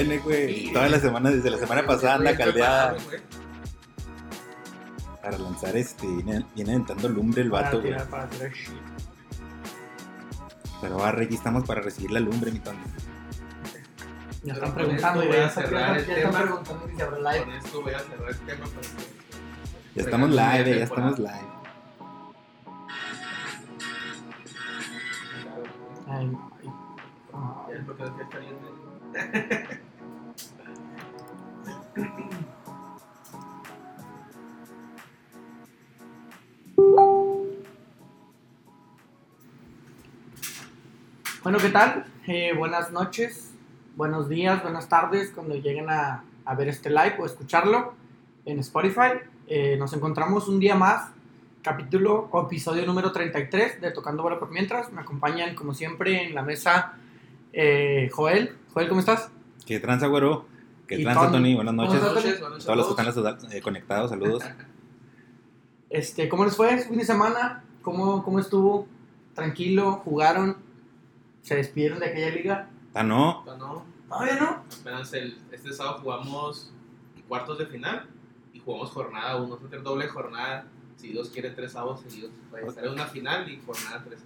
viene, güey. Sí, Toda la güey. semana, desde la semana pasada anda caldeada. Para lanzar este. Viene, viene aventando lumbre el vato, güey. Pero barre, aquí estamos para recibir la lumbre, mi Tony. Ya están preguntando, voy a cerrar el ya están tema. preguntando si se abre live. Con esto voy a cerrar el tema. para que- Ya estamos live, ya estamos live. Ay, no, ay. Bueno, ¿qué tal? Eh, buenas noches, buenos días, buenas tardes cuando lleguen a, ver este live o escucharlo en Spotify. Eh, nos encontramos un día más, capítulo o episodio número 33 de Tocando Bola por Mientras. Me acompañan, como siempre, en la mesa eh, Joel. Joel, ¿cómo estás? ¿Qué tranza? ¿Qué Y tranza, Tony. Tony? Buenas ¿Cómo noches. Buenas noches, buenas noches Todos los que están eh, conectados, saludos. Este, ¿Cómo les fue su fin de semana? ¿Cómo, ¿Cómo estuvo? ¿Tranquilo? ¿Jugaron? ¿Se despidieron de aquella liga? Ah, no. Ah, No, Todavía no. apenas el, este sábado jugamos cuartos de final y jugamos jornada 1. Vamos a tener doble jornada. Si Dios quiere, tres sábados seguidos. Va a estar en una final y jornada 13.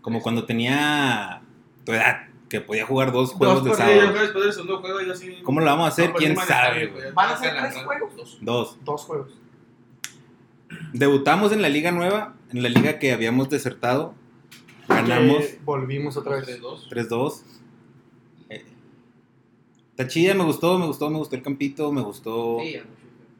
Como cuando tenía tu edad, que podía jugar dos juegos de sábado. yo creo que después del segundo juego yo sí. ¿Cómo lo vamos a hacer? No, pues, ¿Quién sabe? güey. ¿Van a ser tres juegos? dos. Dos. Dos juegos. Debutamos en la liga nueva, en la liga que habíamos desertado. Ganamos Que volvimos otra vez. 3-2. 3-2. Eh, Está chida, me gustó, me gustó, me gustó el campito, me gustó Sí,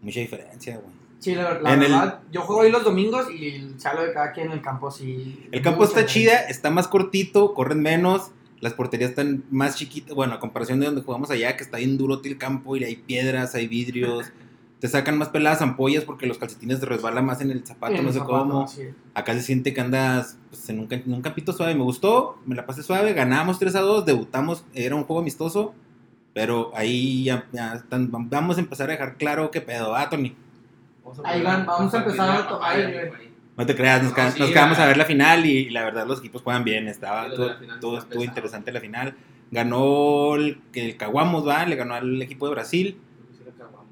mucha diferencia, güey. Sí, la, la el- verdad, yo juego ahí los domingos y se habla de cada quien en el campo. Sí, El campo está chida, está más cortito, corren menos, las porterías están más chiquitas, bueno, a comparación de donde jugamos allá, que está bien duro el campo y hay piedras, hay vidrios, te sacan más peladas ampollas porque los calcetines te resbalan más en el zapato, no sé cómo. Acá se siente que andas pues, en, un, en un campito suave. Me gustó, me la pasé suave, ganamos 3 a 2, debutamos, era un juego amistoso, pero ahí ya, ya están- vamos a empezar a dejar claro qué pedo, ah, Tony. Vamos Ahí van, vamos a empezar a. No te creas, nos, No, ca- sí, nos quedamos a ver la final y, la verdad los equipos juegan bien, estaba todo, todo estuvo interesante la final. Ganó el, el Caguamos, ¿va? Le ganó al equipo de Brasil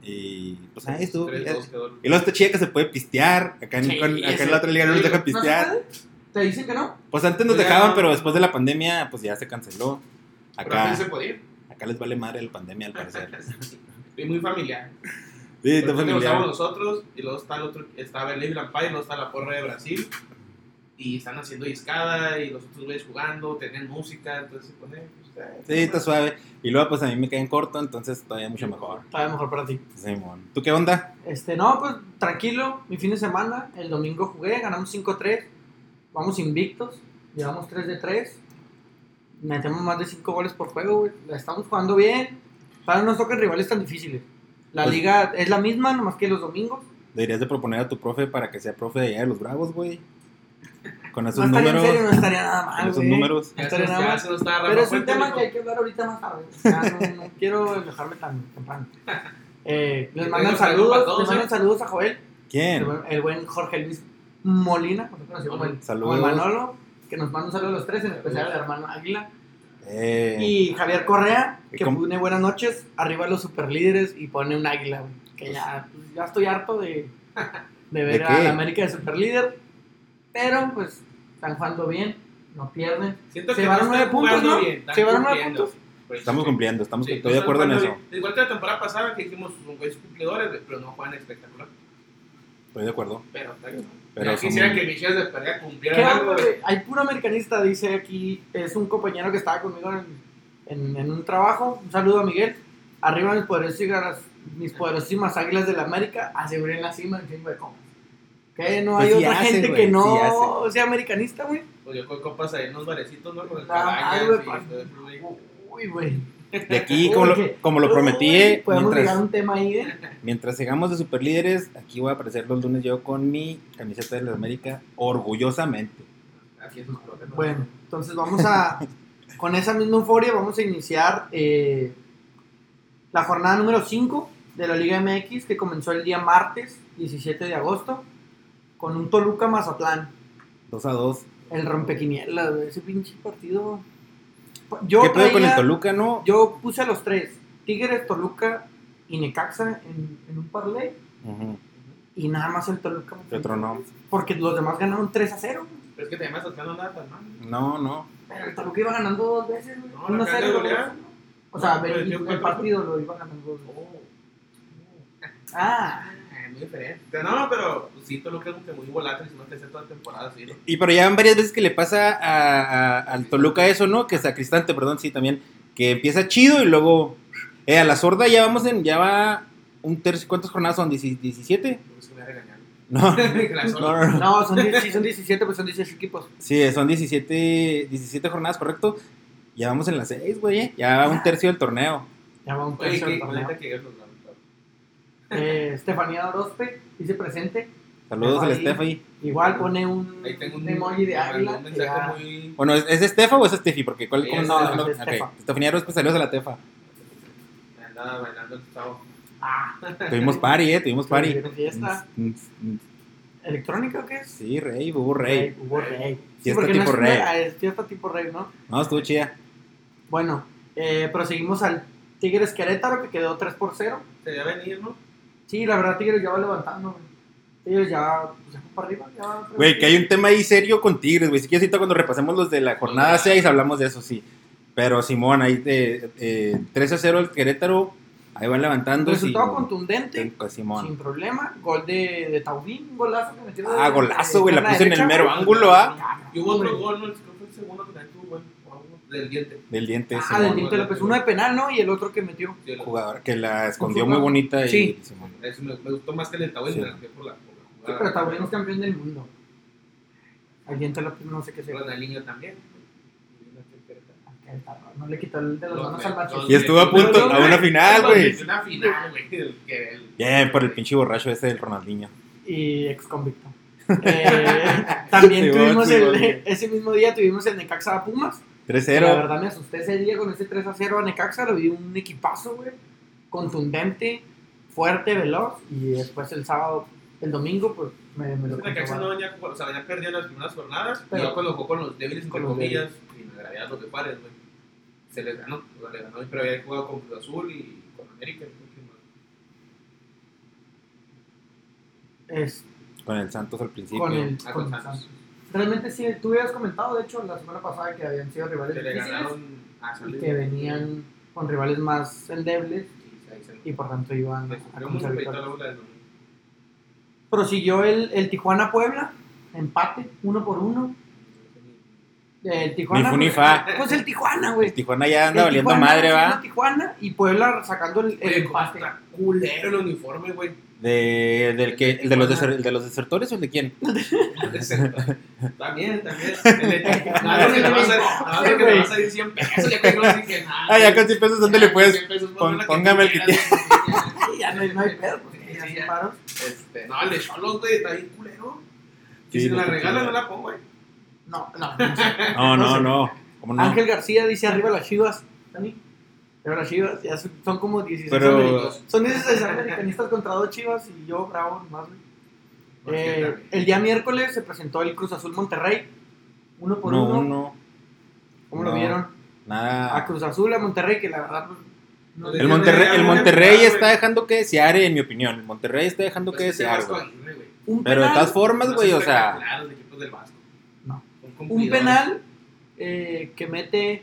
y pues ahí estuvo. 3-2 quedó. Y luego está chida que se puede pistear, acá en, Sí, con- acá en la otra liga no nos dejan ¿No se pistear. puede? ¿Te dicen que no? Pues antes nos Pues dejaban, pero después de la pandemia pues ya se canceló. Pero Acá, se podía ir. acá les vale madre la pandemia al parecer. Y muy familiar. Sí, está familiar. estamos nosotros y luego está el otro, estaba el Levi Lampay y luego está la porra de Brasil. Y están haciendo discada y los otros güeyes jugando, tenían música, entonces se pone. pues, eh, Sí, está suave. Y luego pues a mí me quedan corto, entonces todavía mucho mejor. Todavía mejor para ti. Simón. ¿Tú qué onda? Este, no, pues tranquilo, mi fin de semana, el domingo jugué, ganamos 5-3, vamos invictos, llevamos 3 de 3, metemos más de 5 goles por juego, güey, la estamos jugando bien, para no nos tocan rivales tan difíciles. La Pues- liga es la misma, nomás que los domingos. Deberías de proponer a tu profe para que sea profe de allá de los Bravos, güey. Con esos no números. en serio, no estaría nada con mal, esos güey. números. Se Estaría nada mal. Pero es un tema que hay que hablar ahorita más tarde. O sea, no, no quiero dejarme tan temprano. Eh, les mandan saludos todos, les mandan ¿eh? saludos a Joel, el ¿Quién? el buen Jorge Luis Molina, conocido como el, Saludos. como el Manolo, que nos manda un saludo a los tres, en especial al hermano Águila. Eh, Y Javier Correa, ¿Y que cómo? pone buenas noches, arriba los superlíderes y pone un águila, güey. Que ya, pues, ya estoy harto de, de ver ¿De a la América de superlíder. Pero pues están jugando bien, no pierden. Siento Se que llevaron nueve puntos, ¿no? bien, Se llevaron nueve puntos. Pues, estamos sí. cumpliendo, estamos Sí, estoy de acuerdo en eso. bien. Igual que la temporada pasada que dijimos, son güeyes cumplidores, pero no juegan espectacular. Estoy de acuerdo. Pero está bien. Pero ya quisiera que Michelle de Perea ¿Qué cumpliera algo. Hay puro americanista, dice aquí. Es un compañero que estaba conmigo en, en- en un trabajo. Un saludo a Miguel. Arriba mis poderosísimas, mis poderosísimas águilas de la América. Aseguren la cima en fin de comas. Que no Pues hay otra hace, gente güey, que sí no sea americanista, güey. Pues yo con copas ahí en unos barecitos, ¿no? Con el Ah, cabañas güey, y pa- todo eso, güey. Uy, güey. De aquí, como lo, como lo prometí, Uy, Podemos llegar a mientras, un tema ahí, ¿eh? mientras sigamos de superlíderes, aquí voy a aparecer los lunes yo con mi camiseta de la América, orgullosamente. Bueno, entonces vamos a, con esa misma euforia, vamos a iniciar eh, la jornada número 5 de la Liga MX que comenzó el día martes 17 de agosto con un Toluca Mazatlán. 2 a 2. El rompequinielas, güey. Ese pinche partido. Yo ¿Qué pedo con el traía- Toluca, no? Yo puse a los tres: Tigres, Toluca y Necaxa en, en un parlay. Ujú, Y nada más el Toluca. me ¿Qué otro no? Porque los demás ganaron 3 a 0. Pero es que te llamas tocando nada tan mal. No, no. Pero el Toluca iba ganando dos veces. güey. No, 1 la a cara 0. de goleada. O sea, No, el, el partido lo iba ganando dos veces. Oh. Ah, muy diferente. No, pero pues, sí, Toluca es como que muy volátil, si no te hace toda temporada así, ¿no? Y pero ya van varias veces que le pasa a, a- al Toluca eso, ¿no? Que Sacristante, perdón, sí, también. Que empieza chido y luego. Eh, a la sorda ya vamos en. Ya va un tercio. ¿Cuántas jornadas son? ¿17? No es que me va a regañar. No. La No, no, no. no, son, sí, son 17, pues son 18 equipos. Sí, son 17, 17 jornadas, correcto. Ya vamos en las 6, güey. eh. Ya va un tercio del torneo. Ya va un Oye, tercio del que torneo. que. Eh, Estefanía Orozpe dice presente. Saludos al Ahí. Steffi. Igual pone un, Ahí tengo un, emoji de águila. Que ya- muy. Bueno, ¿es, ¿es Estefa o es Steffi? Porque ¿cuál, Sí, cómo es no? Estefa, no, es Estefa. ok. Estefanía Rospe, saludos a la Tefa. Me andaba bailando el chavo. Ah, Tuvimos party, eh, tuvimos party. Tuvieron fiesta. Mm, mm, ¿Electrónica o qué es? Sí, rey, hubo rey. Hubo rey. Sí, Fiesta porque no tipo es una- rey. ah, es fiesta tipo rey, ¿no? No, estuvo chida. Bueno, eh, proseguimos al Tigres Querétaro que quedó 3 por 0. Se debe venir, ¿no? Sí, la verdad Tigres ya va levantando, güey. Ellos ya, pues, ya para arriba. Ya, Güey, que hay un tema ahí serio con Tigres, güey. Si quieres, ahorita cuando repasemos los de la jornada 6, hablamos de eso, sí. Pero Simón, ahí de eh, 3 a 0 el Querétaro, ahí van levantando. Resultado sí. contundente, Sí, pues, Simón. sin problema. Gol de, de Taubín, un golazo que metió. de- Ah, golazo, güey, la pierna puse en el mero ángulo, ¿ah? Y hubo otro gol, ¿no? Creo que fue el segundo que también tuvo, güey. o algo Del diente. Del diente, Ah, Simón. del Diente López. Uno de penal, ¿no? Y el otro que metió. Sí, el- Jugador que la escondió muy bonita. Y, Sí. Eso me, me gustó más que el de Taubín, Sí. por la, por la Sí, pero Taubín es campeón del mundo. El Diente López no sé qué sea. Ronaldinho también. No le quitó el de las Los manos al macho. los Y estuvo a punto, a una final, güey. Una final, güey. el que el- Bien, por el pinche borracho ese del Ronaldinho. y ex convicto. Eh, también Sí, tuvimos sí, el, sí. ese mismo día tuvimos el Necaxa Pumas. Que La 3-0. verdad me asusté ese día con ese 3 a 0 a Necaxa, lo vi un equipazo, güey. Contundente, fuerte, veloz. Y después el sábado, el domingo, pues me, me lo La Necaxa no venía, o sea, venía perdiendo las primeras jornadas, Pero- y cuando jugó con los débiles, entre comillas, y me agradaba los de Juárez, güey. Se les ganó, o sea, le ganó, pero había jugado con Cruz Azul y con América. Es, Con el Santos al principio. con el, Ah, con con el Santos. Santos. Realmente sí, tú habías comentado, de hecho, la semana pasada que habían sido rivales le difíciles a y que venían con rivales más endebles Y por tanto iban a la del domingo. Prosiguió el, el Tijuana Puebla, empate, uno por uno. El Tijuana. Ni fu ni fa. Pues el Tijuana, güey. El Tijuana ya anda El valiendo Tijuana madre, va. Tijuana y Puebla sacando el, el empate. culero el uniforme, güey. De, del que, el, de los deser- el de los desertores o el de quién? También, también. El de- Nada que te vas a- nada más que te vas a ir 100 pesos, ya que no dije nada. Ah, ya con 100 pesos, ¿dónde le puedes? 100 pesos, pon- ponme la que póngame el que quieras, güey. Ya no hay, no hay pedo, porque Sí, ya se paró. Este, no, el de Cholos, güey, está bien culero. Y si la regalan, no la pongo, güey. No, no. no sé. No, no, sé. no. Ángel García dice arriba las chivas. Dani. Arriba las chivas. Ya son, son como 16 Pero- americanos. Son 16 americanistas contra dos chivas y yo, bravo, más. Eh, el día miércoles se presentó el Cruz Azul Monterrey. Uno por No, uno. uno. ¿Cómo no. lo vieron? A Nada. Cruz Azul, a Monterrey, que la verdad. pues, no El El Monterrey, el Monterrey está dejando que desear, en mi opinión. El Monterrey está dejando que Pues ese desear, güey. Pero de todas formas, güey, o sea. equipos del Vasco. No. Son un penal eh, que mete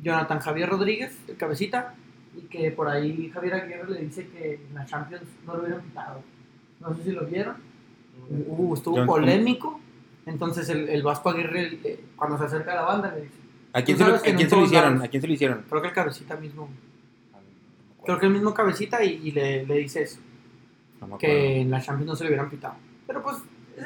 Jonathan Javier Rodríguez, el cabecita, y que por ahí Javier Aguirre le dice que en la Champions no lo hubieran quitado. No sé si lo vieron. Uh, estuvo John- polémico. Entonces el, el Vasco Aguirre, eh, cuando se acerca a la banda, le dice, ¿A quién se lo, a no quién se lo hicieron? lados. ¿A quién se lo hicieron? creo que el cabecita mismo, creo que el mismo cabecita y, y le, le dice eso, No que en la Champions no se le hubieran pitado. Pero pues,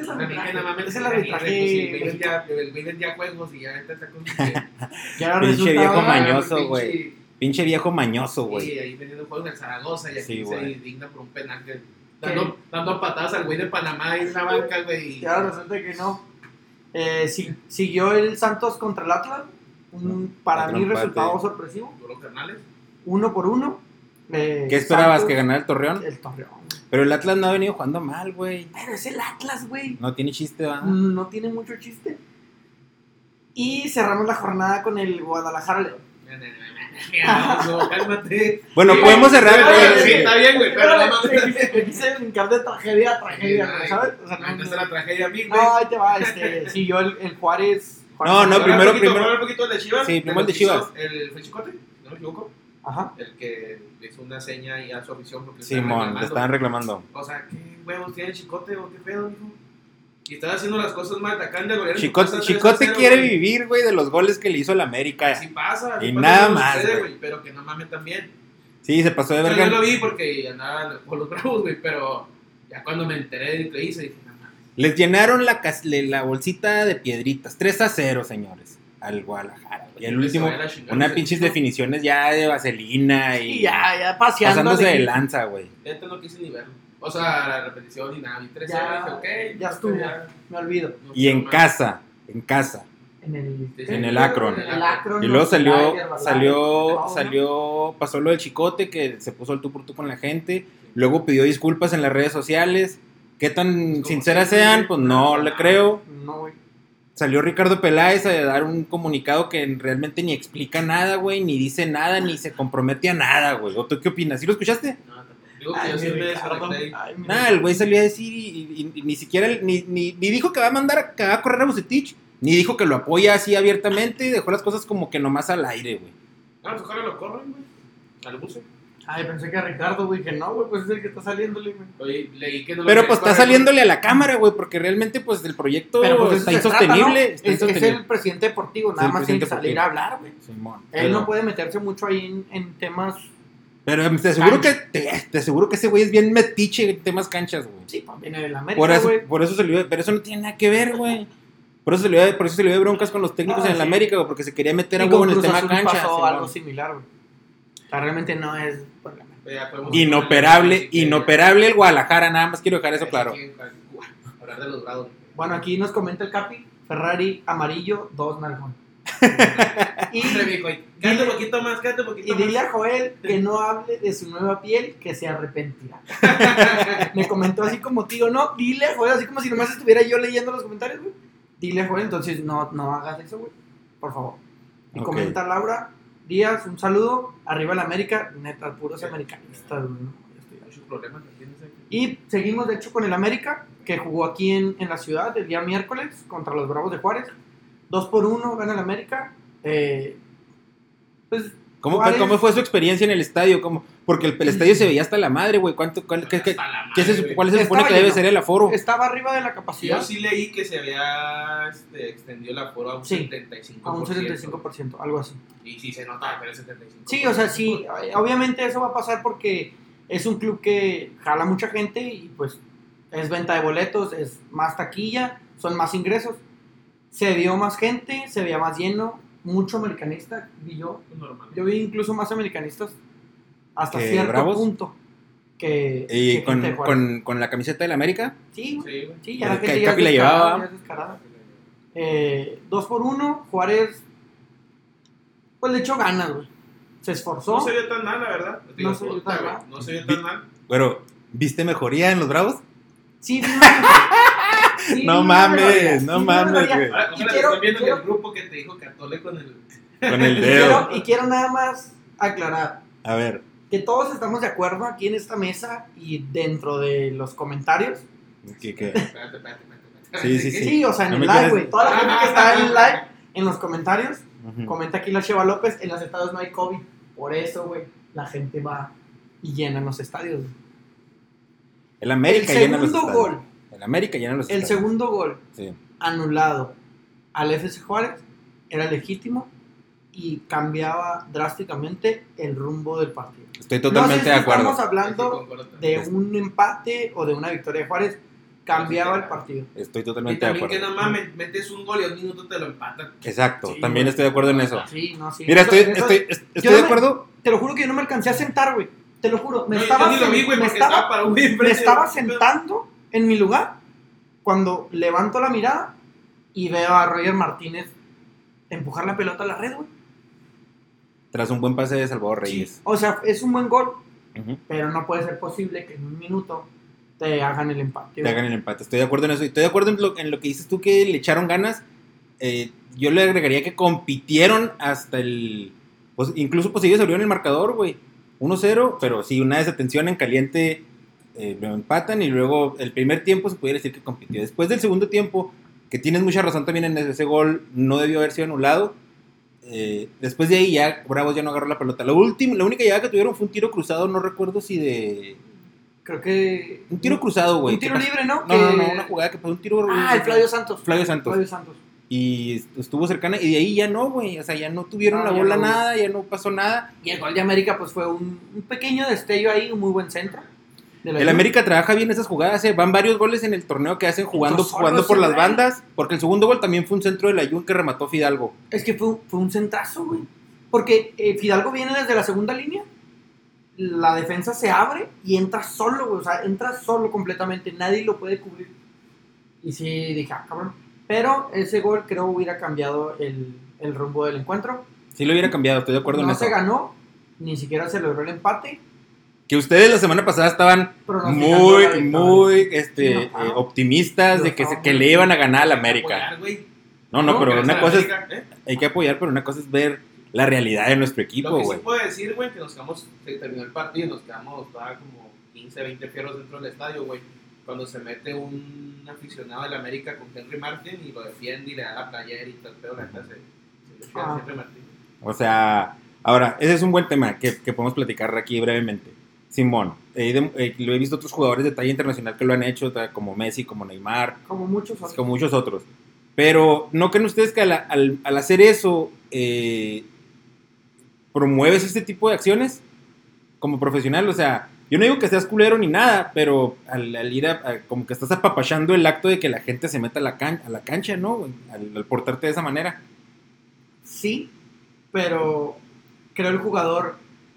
ese es no arbitraje. es el pues, sí, arbitraje. El juegos y ya está con Y Pinche viejo mañoso, güey. Pinche viejo mañoso, Sí, güey. ahí vendiendo juegos en Zaragoza y aquí Sí, se güey. indigna por un penal que dando, dando patadas al güey de Panamá ahí en la banca, güey. Y ahora resulta que no. Eh, si- siguió el Santos contra el Atlas. Un, para mí, resultado sorpresivo. Uno por uno. Eh, ¿Qué esperabas? Santos, ¿Que ganara el Torreón? El Torreón. Pero el Atlas no ha venido jugando mal, güey. Pero es el Atlas, güey. No tiene chiste, ¿va? No tiene mucho chiste. Y cerramos la jornada con el Guadalajara León. No, cálmate. Bueno, Sí, podemos cerrar. Sí, güey. sí, está bien, güey, pero no me quise- me quise brincar de tragedia a tragedia, güey, ¿sabes? O sea, no, no, no es la tragedia a mí, güey. no, ahí te va, este, siguió el, el Juárez. Juárez No, no, primero- un poquito, primero- un poquito de Chivas. Sí, primero el de Chivas. El fue Chicote, no me equivoco. Ajá. El que le hizo una seña y a su afición porque Simón, le estaban reclamando. O sea, ¿qué huevos tiene Chicote o qué pedo, hijo? Y estaba haciendo las cosas mal, atacando a golear. Chicote, Chicote quiere vivir, güey, de los goles que le hizo el América. Así pasa. Y nada más, sucede, güey. Pero que no mames también. Sí, se pasó de verga. yo lo vi porque andaba con los bravos, güey, pero ya cuando me enteré de lo que hice, dije, no mames. Les llenaron la, la bolsita de piedritas. 3 a 0, señores. Al Guadalajara. güey. Y el último, unas se- pinches definiciones ya de vaselina y. Ya, ya paseando. pasándose de- de lanza, güey. Neta no quise ni verlo. O sea, la repetición y nada. Y 3 Ya, ok. ya estuvo. Me olvido. no Y en casa, en casa. En el, En el Akron. En el Akron. Y luego salió, salió, salió, pasó lo del chicote que se puso al tú por tú con la gente. Luego pidió disculpas en las redes sociales. ¿Qué tan sinceras sean? Pues no le creo. No, güey. Salió Ricardo Peláez a dar un comunicado que realmente ni explica nada, güey, ni dice nada, ni se compromete a nada, güey. ¿O tú qué opinas? ¿Sí lo escuchaste? No. Digo que Ay, yo siempre Nada, el güey salió a decir y, y- y ni siquiera, ni, ni, ni dijo que va a mandar, a- que va a correr a Bucetich, ni dijo que lo apoya así abiertamente, dejó las cosas como que nomás al aire, güey. Ah, pues ojalá lo corren, güey. Al buce. Ay, pensé que a Ricardo, güey, que no, güey, pues es el que está saliéndole, güey. Oye, leí que no lo Pero pues está saliéndole a la cámara, güey, porque realmente pues el proyecto Pero pues está insostenible. trata, ¿no? está es, el presidente deportivo, nada más tiene que presidente salir a hablar, güey. Simón, Él pero- no puede meterse mucho ahí en, en temas. Pero te aseguro que, te, te aseguro que ese güey es bien metiche en temas canchas, güey. Sí, pues viene del América, Por eso, güey. por eso se le pero eso no tiene nada que ver, güey. Por eso se le dio, por eso se le dio broncas con los técnicos Ah, en el sí. América, güey, porque se quería meter a huevo con en el tema cancha. pasó algo similar, güey. O sea, realmente no es Inoperable, inoperable el Guadalajara, nada más quiero dejar eso claro. grados. Bueno, aquí nos comenta el Capi, Ferrari amarillo, dos nalgón. y, Hombre, mijo, y Quédate un poquito más, quédate un poquito y dile a Joel que no hable de su nueva piel, que se arrepentirá. Me comentó así como tío, no, dile a Joel, así como si nomás estuviera yo leyendo los comentarios, güey. Dile a Joel, entonces no, no hagas eso, güey. Por favor. Y Ok. comenta Laura Díaz, un saludo. Arriba el América, neta, puros americanistas, güey. no, y seguimos, de hecho, con el América, que jugó aquí en, en la ciudad el día miércoles contra los Bravos de Juárez. 2 por 1 gana el América. Eh, pues, ¿Cómo, Juárez- ¿Cómo fue su experiencia en el estadio? ¿Cómo? Porque el, el estadio se veía hasta la madre, güey. ¿Cuánto, cuál, qué, qué- se, madre, sup- güey. ¿Cuál se supone que debe lleno. ser el aforo? estaba arriba de la capacidad Yo sí leí que se había este, extendido la aforo a un Sí, 75%. a un 75%, algo así. Y sí se nota, pero el 75%. Sí, o sea, sí, obviamente eso va a pasar porque es un club que jala mucha gente y pues es venta de boletos, es más taquilla, son más ingresos. Se vio más gente, se veía más lleno, mucho americanista, vi yo. Normal. Yo vi incluso más americanistas hasta ¿Que cierto Bravos? punto que, ¿Y que con, con, con la camiseta del América? Sí, güey. Sí, ya El la gente ya llevaba. ya. Eh, dos por uno, Juárez, pues le echó ganas, güey. Se esforzó. No se vio tan mal, la verdad. Digo, No se vio tan mal. No se vio tan mal. Pero, ¿viste mejoría en los Bravos? Sí, No mames, no mames, güey. Ahora, Y quiero- viendo en quiero- el grupo que te dijo que atole con el. Con el Y dedo. quiero, y quiero nada más aclarar A ver, que todos estamos de acuerdo aquí en esta mesa y dentro de los comentarios. ¿qué, qué? Espérate, espérate, espérate. espérate. Sí, sí, Sí, sí. o sea, en No el live, güey. Toda la gente que está en el live, en los comentarios, comenta aquí la Cheva López, en los estados no hay COVID. Por eso, güey, la gente va y llena los estadios. El América el llena los segundo estadios. gol, El América llena los el estadios. segundo gol Sí. anulado al FC Juárez era legítimo y cambiaba drásticamente el rumbo del partido. Estoy No sé totalmente si de acuerdo. Estamos hablando de un empate o de una victoria de Juárez, cambiaba el partido. Estoy Y totalmente de también que acuerdo. nada más me- metes un gol y a un minuto te lo empatan. Exacto, Sí, también güey. estoy de acuerdo en eso. Sí, no, sí. Mira, estoy, eso- estoy, est- estoy de me- acuerdo. Te lo juro que yo no me alcancé a sentar, güey. Te lo juro. Me No, estaba, yo ni lo vi, güey, me estaba- estaba para un me estaba sentando en mi lugar cuando levanto la mirada y veo a Roger Martínez empujar la pelota a la red, güey. Tras un buen pase de Salvador Reyes. O sea, es un buen gol, pero no puede ser posible que en un minuto te hagan el empate. Te hagan el empate. Estoy de acuerdo en eso. Y estoy de acuerdo en lo, en lo que dices tú que le echaron ganas. eh, yo le agregaría que compitieron hasta el. Pues, incluso pues ellos abrieron el marcador, güey. 1-0, pero sí, una desatención en caliente eh, lo empatan y luego el primer tiempo se pudiera decir que compitió. Después del segundo tiempo, que tienes mucha razón también en ese gol, no debió haber sido anulado. Eh, después de ahí ya Bravos ya no agarró la pelota. La, última, la única llegada que tuvieron fue un tiro cruzado, no recuerdo si de... Creo que. Un tiro cruzado, güey. Un tiro libre, ¿no? No, no, Que- no, una jugada que fue un tiro... Ah, el Flavio Santos. Flavio Santos. Flavio Santos. Y estuvo cercana y de ahí ya no, güey. O sea, ya no tuvieron No, la bola no. nada, ya no pasó nada. Y el gol de América, pues fue un, un pequeño destello ahí, un muy buen centro. El. América trabaja bien esas jugadas, eh. van varios goles en el torneo que hacen jugando, Entonces, jugando por las bandas, porque el segundo gol también fue un centro de la Jun que remató Fidalgo. Es que fue, un- fue un centrazo, güey. Porque eh, Fidalgo viene desde la segunda línea, la defensa se abre y entra solo, güey. O sea, entra solo completamente, nadie lo puede cubrir. Y sí, dije, ah, cabrón. Pero ese gol creo hubiera cambiado el, el rumbo del encuentro. Sí lo hubiera cambiado, estoy de acuerdo no en eso. se ganó, ni siquiera se logró el empate. Que ustedes la semana pasada estaban muy, muy este, Sí, no, eh, optimistas No, de que, se- no, que no. le iban a ganar al que América. apoyar. No, no, pero que una cosa es, ¿eh? hay que apoyar, pero una cosa es ver la realidad de nuestro Lo equipo, que güey. sí puedo decir, güey, que nos quedamos, se terminó el partido y nos quedamos, estaba como 15, 20 fierros dentro del estadio, güey. Cuando se mete un aficionado del América con Henry Martin y lo defiende y le da la playera y todo el pedo, la neta se, le Ah. Henry Martin. O sea, ahora, ese es un buen tema que, que podemos platicar aquí brevemente. Simón, eh, eh, lo he visto otros jugadores de talla internacional que lo han hecho, como Messi, como Neymar, Como muchos otros. como muchos otros. Pero ¿no creen ustedes que al, al- al hacer eso eh, promueves este tipo de acciones como profesional? O sea, yo no digo que seas culero ni nada, pero al, al ir a, a- como que estás apapachando el acto de que la gente se meta a la, can- a la cancha, ¿no? al portarte de esa manera. Sí, pero creo el jugador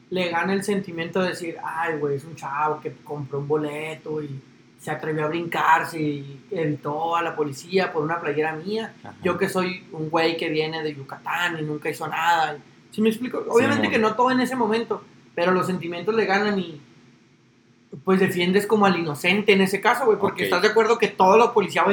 le gana el sentimiento de decir, ay, güey, es un chavo que compró un boleto y se atrevió a brincarse y evitó a la policía por una playera mía. Ajá. Yo que soy un güey que viene de Yucatán y nunca hizo nada. ¿Sí me explico? Obviamente que no todo en ese momento, pero los sentimientos le ganan y pues defiendes como al inocente en ese caso, güey, porque estás de acuerdo que todos los policías,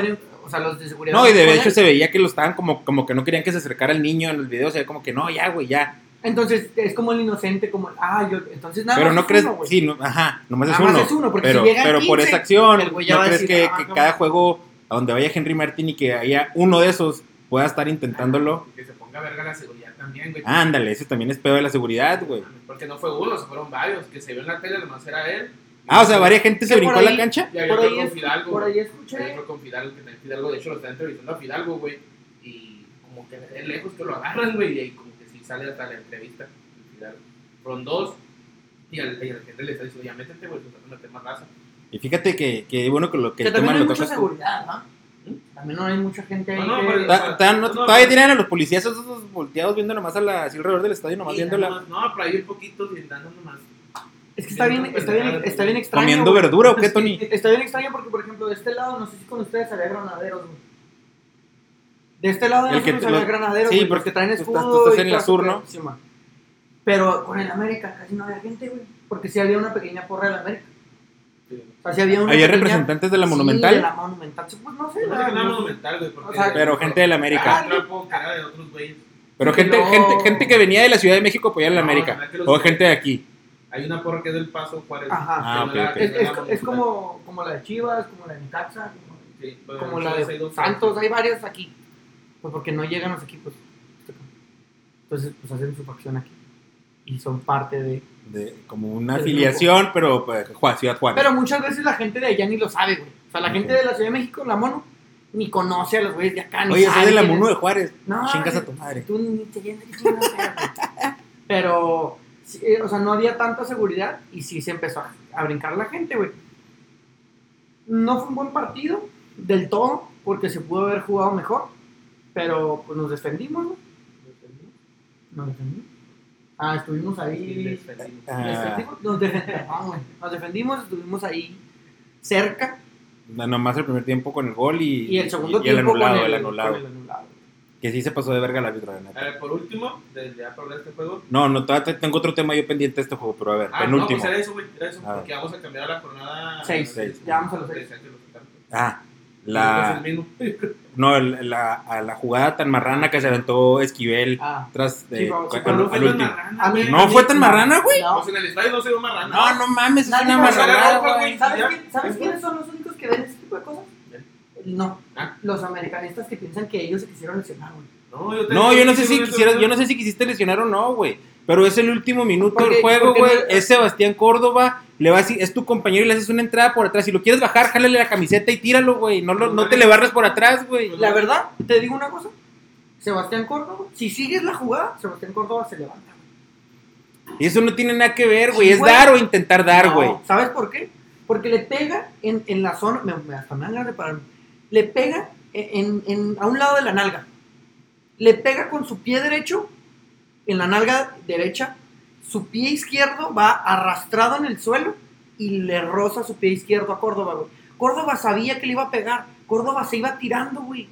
o sea, los de seguridad... No, y de hecho se veía que lo estaban como, como que no querían que se acercara el niño en el video, o sea, como que no, ya, güey, ya. Entonces es como el inocente, como, ah, yo, entonces nada Pero más no es crees, uno, güey. sí, no, ajá, nomás es Nada más uno. es uno, porque pero, si llegan pero por 15, esa acción, el güey ya ¿no a crees decir, que, ah, que cada juego a donde vaya Henry Martin y que haya uno de esos pueda estar intentándolo? Que se ponga verga la seguridad también, güey. Ándale, ese también es pedo de la seguridad, güey. Porque no fue uno, se fueron varios. Que se vio en la tele, nomás era él. Ah, o sea, varias gente se brincó a la ahí- cancha. Y había Por ahí con es- Fidalgo. por ahí escuché. Hay otro con Fidalgo, que Fidalgo, de hecho, lo está entrevistando a Fidalgo, güey. Y como que de lejos que lo agarran, güey. Y ahí sale hasta la entrevista. Fidalgo. Fueron dos. Y al, y al gente le está diciendo, ya métete, güey, te vas a meter más raza. Y fíjate que, que bueno que lo que Que el tema hay lo mucha seguridad, ¿no? También no hay mucha gente ahí No, no, que- pero- Ta- ta- no- No, no, todavía no. tienen a los policías esos, esos volteados viendo nomás a la, así alrededor del estadio, nomás viendo la, nomás- No, ahí un poquito y dando nomás. Es que está bien, está bien, está bien extraño. comiendo verdura o qué, Tony. Está bien extraño porque, por ejemplo, de este lado, no sé si con ustedes había granaderos, güey. De este lado de El nosotros había granaderos, sí, porque tú estás- tú estás en ¿no? pedo. Sí, man. Pero con el América casi no había gente, güey. Porque sí había una pequeña porra del América. O sea, sí había una Había pequeña- representantes de la Sí, Monumental, de la Monumental. Pues no sé, No la- sé que nada no sé. monumental, güey. porque- O sea, pero gente de la América. Ah, de otros güeyes. pero gente, no- gente, gente que venía de la Ciudad de México a apoyar a la No, América. O gente de aquí. Hay una porra que es del Paso Juárez. Ajá. Ah, Es, como, como la de Chivas, como la de Necaxa, como, Sí, bueno, como la de Santos, hay varios aquí. Pues porque no llegan los equipos. Entonces, pues hacen su facción aquí. Y son parte de... De, como una afiliación, pero pues, Juárez, Ciudad Juárez. Pero muchas veces la gente de allá ni lo sabe, güey. O sea, la gente de la Ciudad de México, la mono, ni conoce a los güeyes de acá. Ni Oye, soy de la. Mono de Juárez. No, Chingas a güey, tu madre. Tú ni te llenas. Pero, sí, eh, o sea, no había tanta seguridad y sí se empezó a, a brincar la gente, güey. No fue un buen partido del todo, porque se pudo haber jugado mejor, pero pues nos defendimos, ¿no? Nos defendimos. Ah, estuvimos ahí. Ah. defendimos, nos, defendimos, no, nos defendimos, estuvimos ahí cerca. Nomás el primer tiempo con el gol y, Y el segundo y el tiempo anulado, con el, el anulado. con el anulado. Que sí se pasó de verga el árbitro, la neta. A ver, por último, desde ya para este juego. No, no, todavía te- tengo otro tema yo pendiente de este juego, pero a ver, Ah, no, penúltimo. pues era eso, güey. Era eso. Ah. Porque vamos a cambiar a la jornada. Seis, seis. ya vamos a los seis. Decía que lo sacaron. Ah, La, no, el- la, a la jugada tan marrana que se aventó Esquivel Ah. tras de, Sí, al- No al fue tan último. marrana, mí-. No fue tan marrana, güey. No. Pues en el estadio no se vio marrana. No, no mames, es una va a sacar marranada, ropa, güey. ¿Sabes, Ya. quién- ¿Sabes quiénes son los únicos que ven ese tipo de cosas? No, Ah. los americanistas que piensan que ellos se quisieron lesionar, güey. No, yo, No, yo no sé si quisieras, yo no sé si quisiste lesionar o no, güey. Pero es el último minuto del juego, güey. no- Es Sebastián Córdoba, le vas, es tu compañero y le haces una entrada por atrás. Si lo quieres bajar, jálale la camiseta y tíralo, güey. No, lo- no te le barres por atrás, güey. La verdad, te digo una cosa. Sebastián Córdoba, si sigues la jugada, Sebastián Córdoba se levanta. Y eso no tiene nada que ver, güey. Sí, Es güey. dar o intentar dar, No, güey. ¿Sabes por qué? Porque le pega en, en la zona, me, me- hasta me dan ganas de pararme. Le pega en, en- a un lado de la nalga. Le pega con su pie derecho en la nalga derecha. Su pie izquierdo va arrastrado en el suelo y le roza su pie izquierdo a Córdoba, güey. Córdoba sabía que le iba a pegar. Córdoba se iba tirando, güey.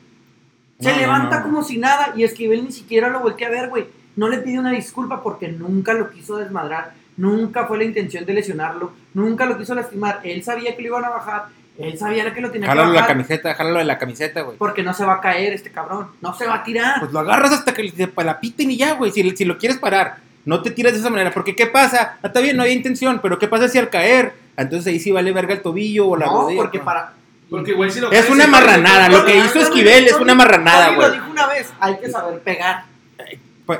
Se No, no, levanta no. como si nada y Esquivel ni siquiera lo voltea a ver, güey. No le pide una disculpa porque nunca lo quiso desmadrar, nunca fue la intención de lesionarlo, nunca lo quiso lastimar. Él sabía que lo iban a bajar, él sabía que lo tenía Jálalo que la bajar camiseta, jálalo de la camiseta, güey. porque no se va a caer este cabrón, no se va a tirar. Pues lo agarras hasta que se la piten y ya, güey. Si, si lo quieres parar, no te tiras de esa manera. Porque, ¿qué pasa? Ah, está bien, no había intención, pero ¿qué pasa si al caer? Entonces ahí sí vale verga el tobillo o la no, rodilla. porque ¿no? para... Porque, güey, si lo Es una marranada, lo que hizo Esquivel es una marranada, güey. lo dijo una vez, hay que saber pegar.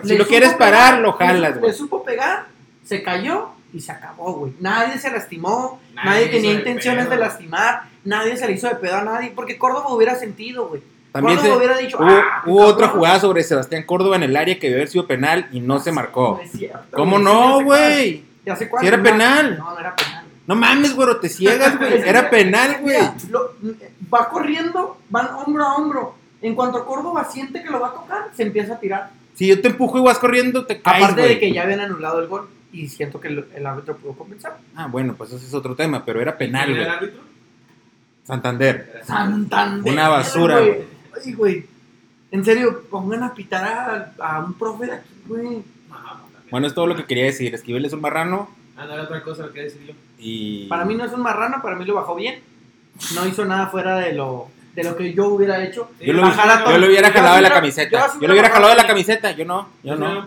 Si lo quieres parar, pegar, lo jalas, güey. Le supo pegar, se cayó y se acabó, güey. Nadie se lastimó, nadie, Nadie tenía de intenciones de lastimar, nadie se le hizo de pedo a nadie, porque Córdoba hubiera sentido, güey. También Córdoba se- hubiera dicho, hubo, "Ah, hubo otra cabrón". jugada sobre Sebastián Córdoba en el área que debió haber sido penal y no se marcó. No es cierto, ¿Cómo güey, no, güey? Ya sé cuál. Si era No, penal. No, no era penal. No mames, güero, te ciegas, güey. Era penal, güey. Va corriendo, van hombro a hombro. En cuanto Córdoba siente que lo va a tocar, se empieza a tirar. Si yo te empujo y vas corriendo, te caes, Aparte de que ya habían anulado el gol y siento que el, el árbitro pudo compensar. Ah, bueno, pues ese es otro tema, pero era penal, ¿Quién era el güey. árbitro? Santander. Santander. Una basura, güey. güey. Ay, güey. En serio, pongan a pitar a, a un profe de aquí, güey. Bueno, es todo lo que quería decir. Esquivel es un marrano Ah, no era otra cosa lo que decir yo. y... Para mí no es un marrano, para mí lo bajó bien. No hizo nada fuera de lo, de lo que yo hubiera hecho. Yo lo, yo lo hubiera jalado de la camiseta. yo lo hubiera jalado de la camiseta. Yo no, yo no.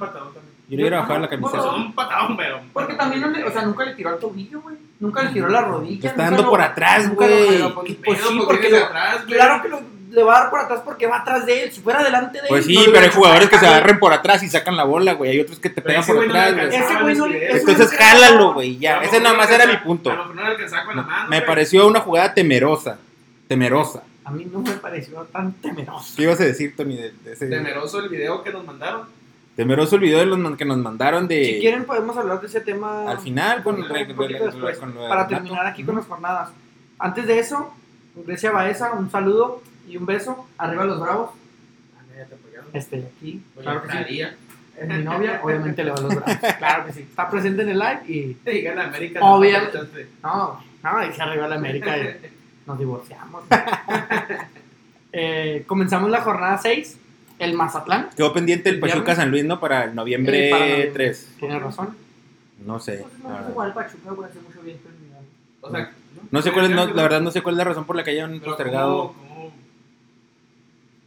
Yo le hubiera bajado la O sea, camiseta. un patadón, pero. Porque también, no le- o sea, nunca le tiró al tobillo, güey. Nunca le tiró la rodilla. Te está dando lo- por atrás, güey. Pues, pues sí, porque lo- atrás, claro que lo, le va a dar por atrás porque va atrás de él. Si fuera delante de él. Pues sí, no pero hay jugadores que se agarren por atrás y sacan la bola, güey. Hay otros que te pegan por atrás, güey. Ese güey no le. Entonces jálalo, güey. Ya, ese nada más era mi punto. A lo mejor no le alcanzaba con la mano. Me pareció una jugada temerosa. Temerosa. A mí no me pareció tan temeroso. ¿Qué ibas a decir, Tony? De, de ese- Temeroso el video que nos mandaron. Temeroso el video de los que nos mandaron de... Si quieren, podemos hablar de ese tema. Al final, con, re- poquito re- después, con para terminar aquí con las jornadas. Antes de eso, Grecia Baeza, un saludo y un beso. Arriba los bravos. Este, aquí. Claro que sí. Es mi novia, obviamente le va a los bravos. Claro que sí. Está presente en el live y. Te diga la América. Obviamente. no. No, no, dice arriba la América y nos divorciamos. Eh, comenzamos la jornada 6. El Mazatlán. Quedó pendiente el El Pachuca. San Luis, ¿no? Para el noviembre Eh, para noviembre. 3. Tienes razón. No sé. Pues no igual Pachuca, mucho bien. O sea, No sé cuál es, no, la verdad no sé cuál es la razón por la que hayan postergado. ¿cómo,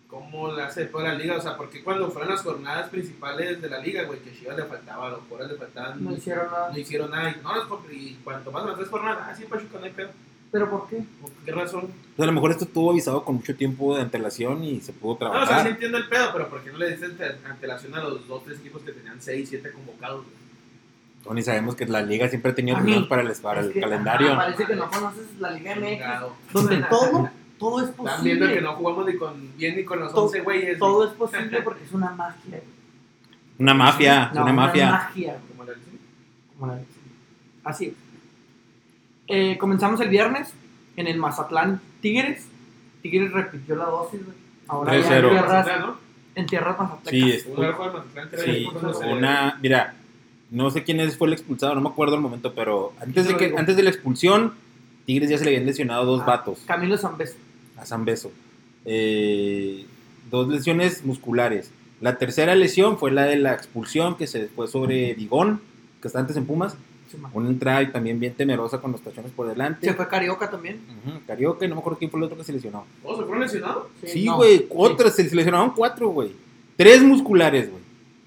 cómo, cómo la hace toda la liga? O sea, porque cuando fueron las jornadas principales de la liga, güey, que Chivas le faltaba, a los jugadores le faltaban, No hicieron nada. no hicieron nada. Y, no, porque, y cuanto más las tres jornadas, ah, sí, Pachuca no hay pedo. ¿Pero por qué? ¿Por qué razón? Pues a lo mejor esto estuvo avisado con mucho tiempo de antelación y se pudo No, o sea, sí trabajar. entiendo el pedo, pero ¿por qué no le ante- antelación a los dos, tres equipos que tenían seis, siete convocados? güey? Tony, sabemos que la liga siempre ha tenido problemas para el, para Es el que, calendario. ajá, parece que no conoces la Liga MX, donde todo, todo es Están viendo que posible. no jugamos ni con, bien ni con los Todo- 11 güeyes. Todo es posible porque es una magia. Una mafia, No, una mafia. magia, Como la dicen. como la- Así es. Eh, comenzamos el viernes en el Mazatlán Tigres. Tigres repitió la dosis, güey. Ahora ya en 3-0. tierras, en tierras mazatlecas. Sí, es- Sí, una, mira, no sé quién es, fue el expulsado, no me acuerdo el momento, pero antes de que, digo. antes de la expulsión, Tigres ya se le habían lesionado dos Ah, vatos Camilo Zambés. a San Beso. Eh, dos lesiones musculares. La tercera lesión fue la de la expulsión que se fue sobre Vigón, que está antes en Pumas. Sí. Una entrada y también bien temerosa con los tachones por delante. Se fue Carioca también. Carioca, y no me acuerdo quién fue el otro que se lesionó. ¿Oh, se fueron lesionados? Sí, güey, sí. otras, se lesionaron cuatro, güey. Tres musculares, güey.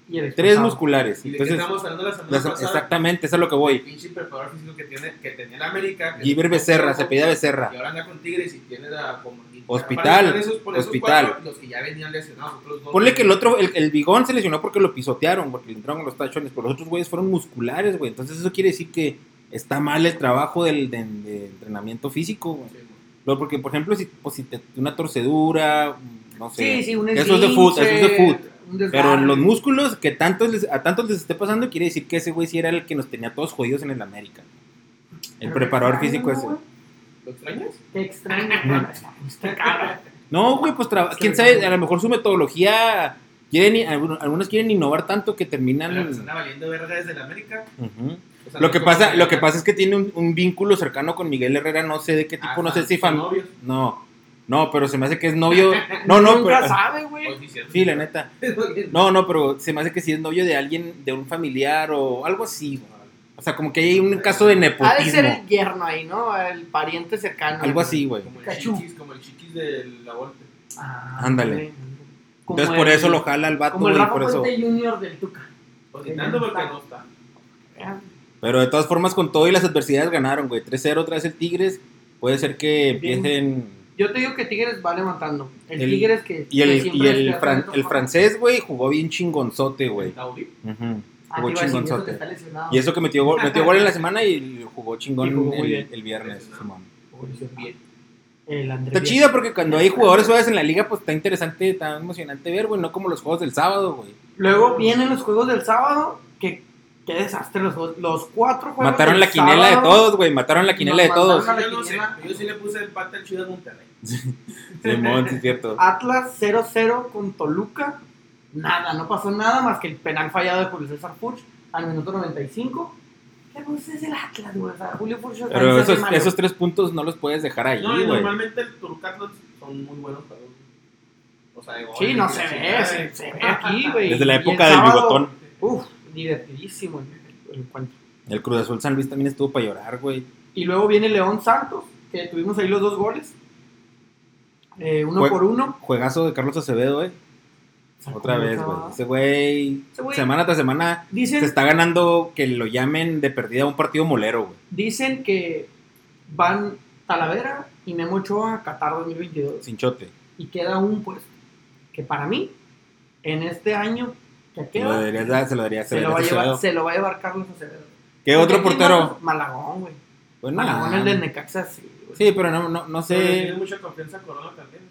Y el Tres musculares. ¿Y de qué Entonces, estamos hablando la semana pasada? exactamente, eso es lo que El voy. pinche preparador físico que, tiene, que tenía la América. Giver Becerra, se pedía Becerra. Y ahora anda con Tigres y tiene la. Como, y Hospital, esos- hospital. cuatro, los que ya venían lesionados. Otros dos, Ponle que el otro, el, el bigón se lesionó porque lo pisotearon, porque le entraron los tachones, pero los otros güeyes fueron musculares, güey. Entonces eso quiere decir que está mal el trabajo del de, de entrenamiento físico, güey. Sí, güey. Porque, por ejemplo, si, pues, si te, una torcedura, no sé. Sí, sí, un Eso es de foot, eso es de esguince, foot. Pero en los músculos, que tantos les- a tantos les esté pasando, quiere decir que ese güey sí era el que nos tenía todos jodidos en el América. El Pero preparador físico extraño, ese. ¿Lo extrañas? Qué extraño. No, güey, pues traba- quién sabe, a lo mejor su metodología, quieren, algunos, quieren innovar tanto que terminan... Pero pues valiendo verga desde la América. Ujú. O sea, Lo que pasa, lo que pasa es que tiene un, un vínculo cercano con Miguel Herrera, no sé de qué tipo, Ah, no sé son- si novios. No, no, pero se me hace que es novio. No, no, Nunca pero. sabe, güey. Oh, sí, la neta. No, no, pero se me hace que sí es novio de alguien, de un familiar o algo así. güey. O sea, como que hay un caso de Ha de nepotismo. ser el yerno ahí, ¿no? El pariente cercano. Algo así, güey. Como el Cachú. chiquis, como el chiquis de la Volpe. Ah, Ándale. güey. Como Entonces por eso lo jala el vato Como el y Rafa por eso. Puente Junior del Tuca. Cositando porque no está. Pero de todas formas, con todo y las adversidades ganaron, güey. 3-0 otra vez el Tigres. Puede ser que Bien. empiecen. Yo te digo que Tigres va levantando. El, El- Tigres que. Y el, que y el, fran- el francés, güey, jugó bien chingonzote, güey. Ah, Jugó chingonzote. Y eso que metió gol, metió gol en la semana y jugó chingón Y jugó el, bien. el viernes. Bien. Está chido porque cuando hay jugadores suaves en la liga, pues está interesante, está emocionante ver, güey, no como los juegos del sábado, güey. Luego vienen los juegos del sábado. Que, qué desastre los juegos. Los cuatro juegos. Mataron la quinela de sábado. todos, güey, mataron la quinela de todos. Yo no sé. Yo sí le puse el empate al Chivas Monterrey. Simón, sí es cierto. Atlas 0-0 con Toluca. Nada, no pasó nada más que el penal fallado de Julio César Furch al minuto 95. ¿Qué pues es el Atlas, güey? O sea, Julio ahí Pero esos, esos tres puntos no los puedes dejar ahí, No, y güey. normalmente el Toluca Atlas son muy buenos juegos. O sea, de goles, Sí, no se ve, se, se ve aquí, güey. Desde la época del sábado, bigotón. Uf, divertidísimo el, el encuentro. El Cruz Azul San Luis también estuvo para llorar, güey. Y luego viene León Santos, que tuvimos ahí los dos goles. Eh, uno por uno. Juegazo de Carlos Acevedo, güey. Otra vez, güey. Ese güey, Ese güey- semana tras semana, Dicen, se está ganando que lo llamen de perdida un partido molero, güey. dicen que van Talavera y Memo Ochoa a Qatar 2022. Sin chote. Y queda un puesto. Que para mí, en este año que Se lo deberías dar, se lo deberías se, lo va a llevar, se lo va a llevar Carlos Acevedo. ¿Qué Porque otro portero? Malagón, güey. Pues Malagón, el del Necaxa, sí. güey. Sí, pero no, no, no sé. Tiene mucha confianza a Corona también.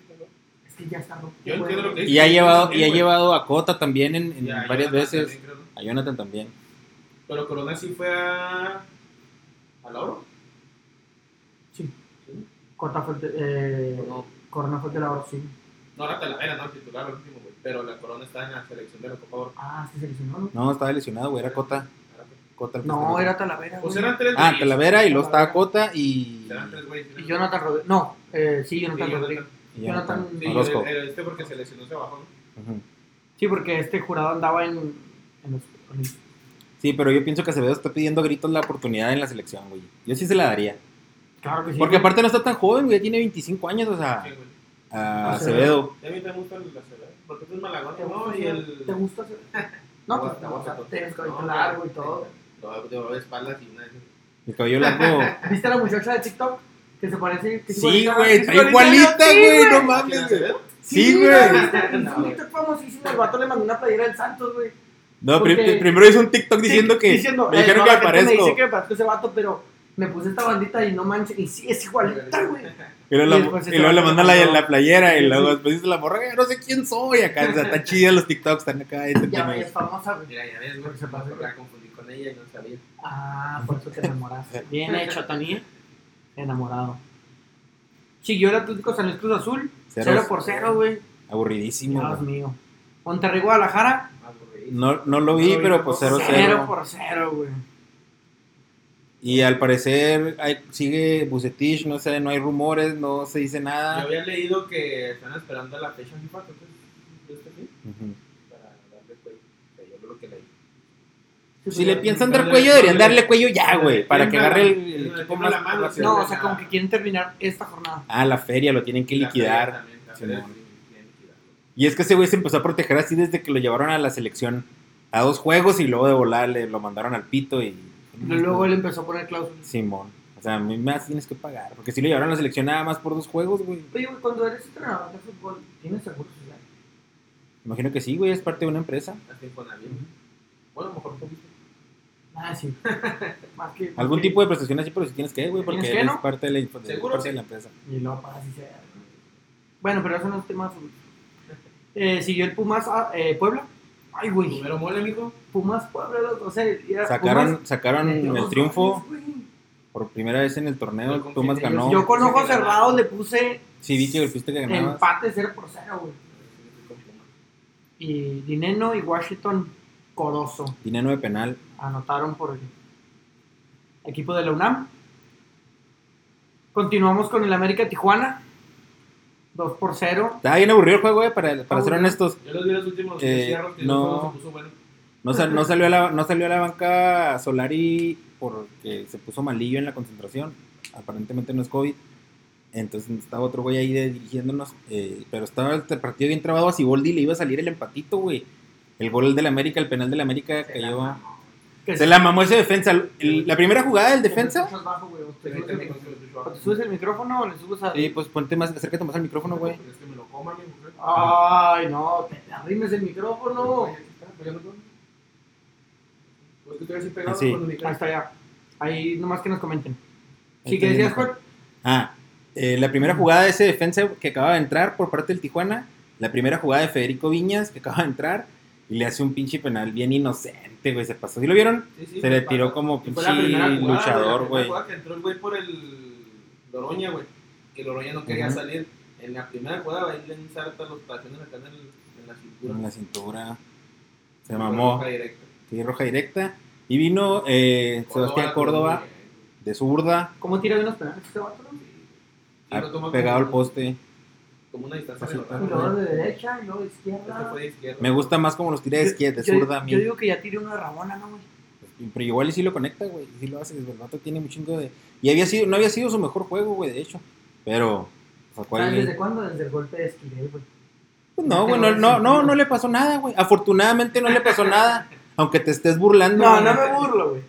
Es que ya está roto. Yo entiendo lo que Y ha llevado, y ha llevado a Cota también en, en Y a varias Jonathan veces. también, creo, ¿no? A Jonathan también. Pero Corona sí fue a. ¿Al oro? Sí. Cota fue el de- eh, No, Corona fue el de la hora, sí. no era Talavera, no, titular el último, güey. Pero la Corona está en la selección de la Copa Oro. Ah, sí se lesionó, ¿no? No, estaba lesionado, güey. Era Cota. Cota el No, estaba- era Talavera, Pues eran tres Ah. Talavera y luego estaba Cota y. Eran tres güeyes. Y Jonathan Rodríguez. No, eh, sí, Sí, Jonathan Rodríguez. Jonathan. Sí, Orozco. el- el- este porque se lesionó se bajó. ¿no? Ujú. Sí, porque este jurado andaba en, en los. en Sí, pero yo pienso que Acevedo está pidiendo a gritos la oportunidad en la selección, güey. Yo sí se la daría. Claro que sí. Porque güey. aparte no está tan joven, güey. Tiene 25 años, o sea, Sí, güey. a Acevedo. Acevedo. Y a mí me gusta el Acevedo, Porque tú es Malagón, ¿Te ¿no? gusta, Y el. ¿Te gusta hacer? No, pues, Te no, gusta, te cabello No, largo y todo. Lo de espaldas y una. El cabello largo. ¿Viste a la muchacha de TikTok? Que se parece. Que Sí, güey, es está igualita, güey. No ¿Quién, mames? Sí, güey. Es un No, TikTok famosísimo. El vato le mandó una playera del Santos, güey. No, primero hizo un TikTok diciendo que. Diciendo, me dijeron no, que la me dice que me parezco ese vato, pero me puse esta bandita y no manches. Y sí, es igualita, güey. Y luego, Y la- y luego le vato manda le la, la playera y luego después dice la morra, "Ay, no sé quién soy acá. O sea, están chidas los TikToks, están acá. Ya entretenidos. ves, famosa, güey. Mira, ya ves, güey. Se pasa, güey. La confundí con ella y no sabía. Ah, por eso te enamoraste. Bien hecho, Tani. Enamorado. Siguió el Atlético San Luis Cruz Azul. Cero- 0 por 0, güey. Aburridísimo. Dios güey. mío. Monterrey Guadalajara. No, no lo vi, No lo vi pero pues tampoco. 0 0-0. por 0, güey. Y al parecer hay- sigue Bucetich, no sé, no hay rumores, no se dice Yo nada. había leído que están esperando la fecha FIFA, de este para darle play. O sea, yo lo que leí. Si le piensan dar cuello, deberían darle cuello ya, güey. Para que agarre el, el equipo más. No, o sea, como que quieren terminar esta jornada. Ah, la feria, lo tienen que liquidar. Y es que ese güey se empezó a proteger así desde que lo llevaron a la selección a dos juegos y luego de volar le lo mandaron al pito y... Y luego él empezó a poner cláusulas. Simón. O sea, a mí más tienes que pagar. Porque si lo llevaron a la selección nada más por dos juegos, güey. Oye, güey, cuando eres entrenador de fútbol, ¿tienes seguro social? Imagino que sí, güey, es parte de una empresa. Así con alguien. Bueno, a lo mejor un poquito. Ah, sí. Más que, Algún tipo de prestación así, pero si tienes que, güey, porque ¿Tienes que, es no? parte de la, de- Seguro parte de la empresa. Y luego para así sea. Bueno, pero eso no es tema de fútbol. Eh, siguió el Pumas ah, eh, Puebla. Ay, güey. Primero mole, mijo. Pumas Puebla, loco, o sea, era- Sacaron, Pumas sacaron el triunfo goles, por primera vez en el torneo. Yo Pumas ganó. Yo con ojos cerrados le puse Sí, vi que golpeaste que ganabas. empate 0 por 0, güey. Y Dineno y Washington Corozo Dinero de penal. anotaron por el equipo de la UNAM. Continuamos con el América Tijuana. 2 por 0. Estaba bien aburrido el juego, güey, para, para ser Aburrido. honestos. Yo los vi los últimos Eh, cierros que no. no se puso bueno. No, sal- no salió a la, no salió a la banca Solari porque se puso malillo en la concentración. Aparentemente no es COVID. Entonces estaba otro güey ahí de- dirigiéndonos. eh, pero estaba el partido bien trabado. A Siboldi le iba a salir el empatito, güey. El gol del América, el penal del América Se que la yo. mamó. Que Se la mamó ese defensa. El- la primera jugada del defensa. bajo, güey, te subes te el- te micrófono o le subes a... Sí, pues ponte más, acércate más al micrófono, güey. Es que me lo coma, mi mujer. Ay, no, te, te arrimes el micrófono. Pues que estoy así pegado con el Ahí está ya. Ahí nomás que nos comenten. Sí, que decías. Juan. Ah, eh, la primera jugada de ese defensa que acaba de entrar por parte del Tijuana. La primera jugada de Federico Viñas que acaba de entrar. Y le hace un pinche penal bien inocente, güey. Se pasó. ¿Sí lo vieron? Sí, sí, Se le tiró como pinche luchador, la primera güey. jugada que entró el güey por el Loroña, güey. Que Loroña no quería salir. En la primera jugada, ahí le inserta los tachones acá en, el, en la cintura. En la cintura. Se mamó. roja directa. Sí, roja directa. Y vino eh, Sebastián Córdoba muy bien. de zurda. ¿Cómo tira bien los penales este vato? no? Pegado al poste. Como una distancia Así de de derecha y luego de Este fue de izquierda. Me gusta más como los tira de izquierda, de yo, zurda a mí. yo digo que ya tire uno de Rabona, ¿no, güey? Pero igual y sí lo conecta, güey. Sí lo hace. El vato tiene un chingo de. Y había sido, no había sido su mejor juego, güey, de hecho. Pero. ¿Sabes desde cuándo? Desde el golpe de Esquivel, güey. Pues no, güey, no, no, no, no le pasó nada, güey. Afortunadamente no le pasó nada. Aunque te estés burlando. No, güey. no me burlo, güey.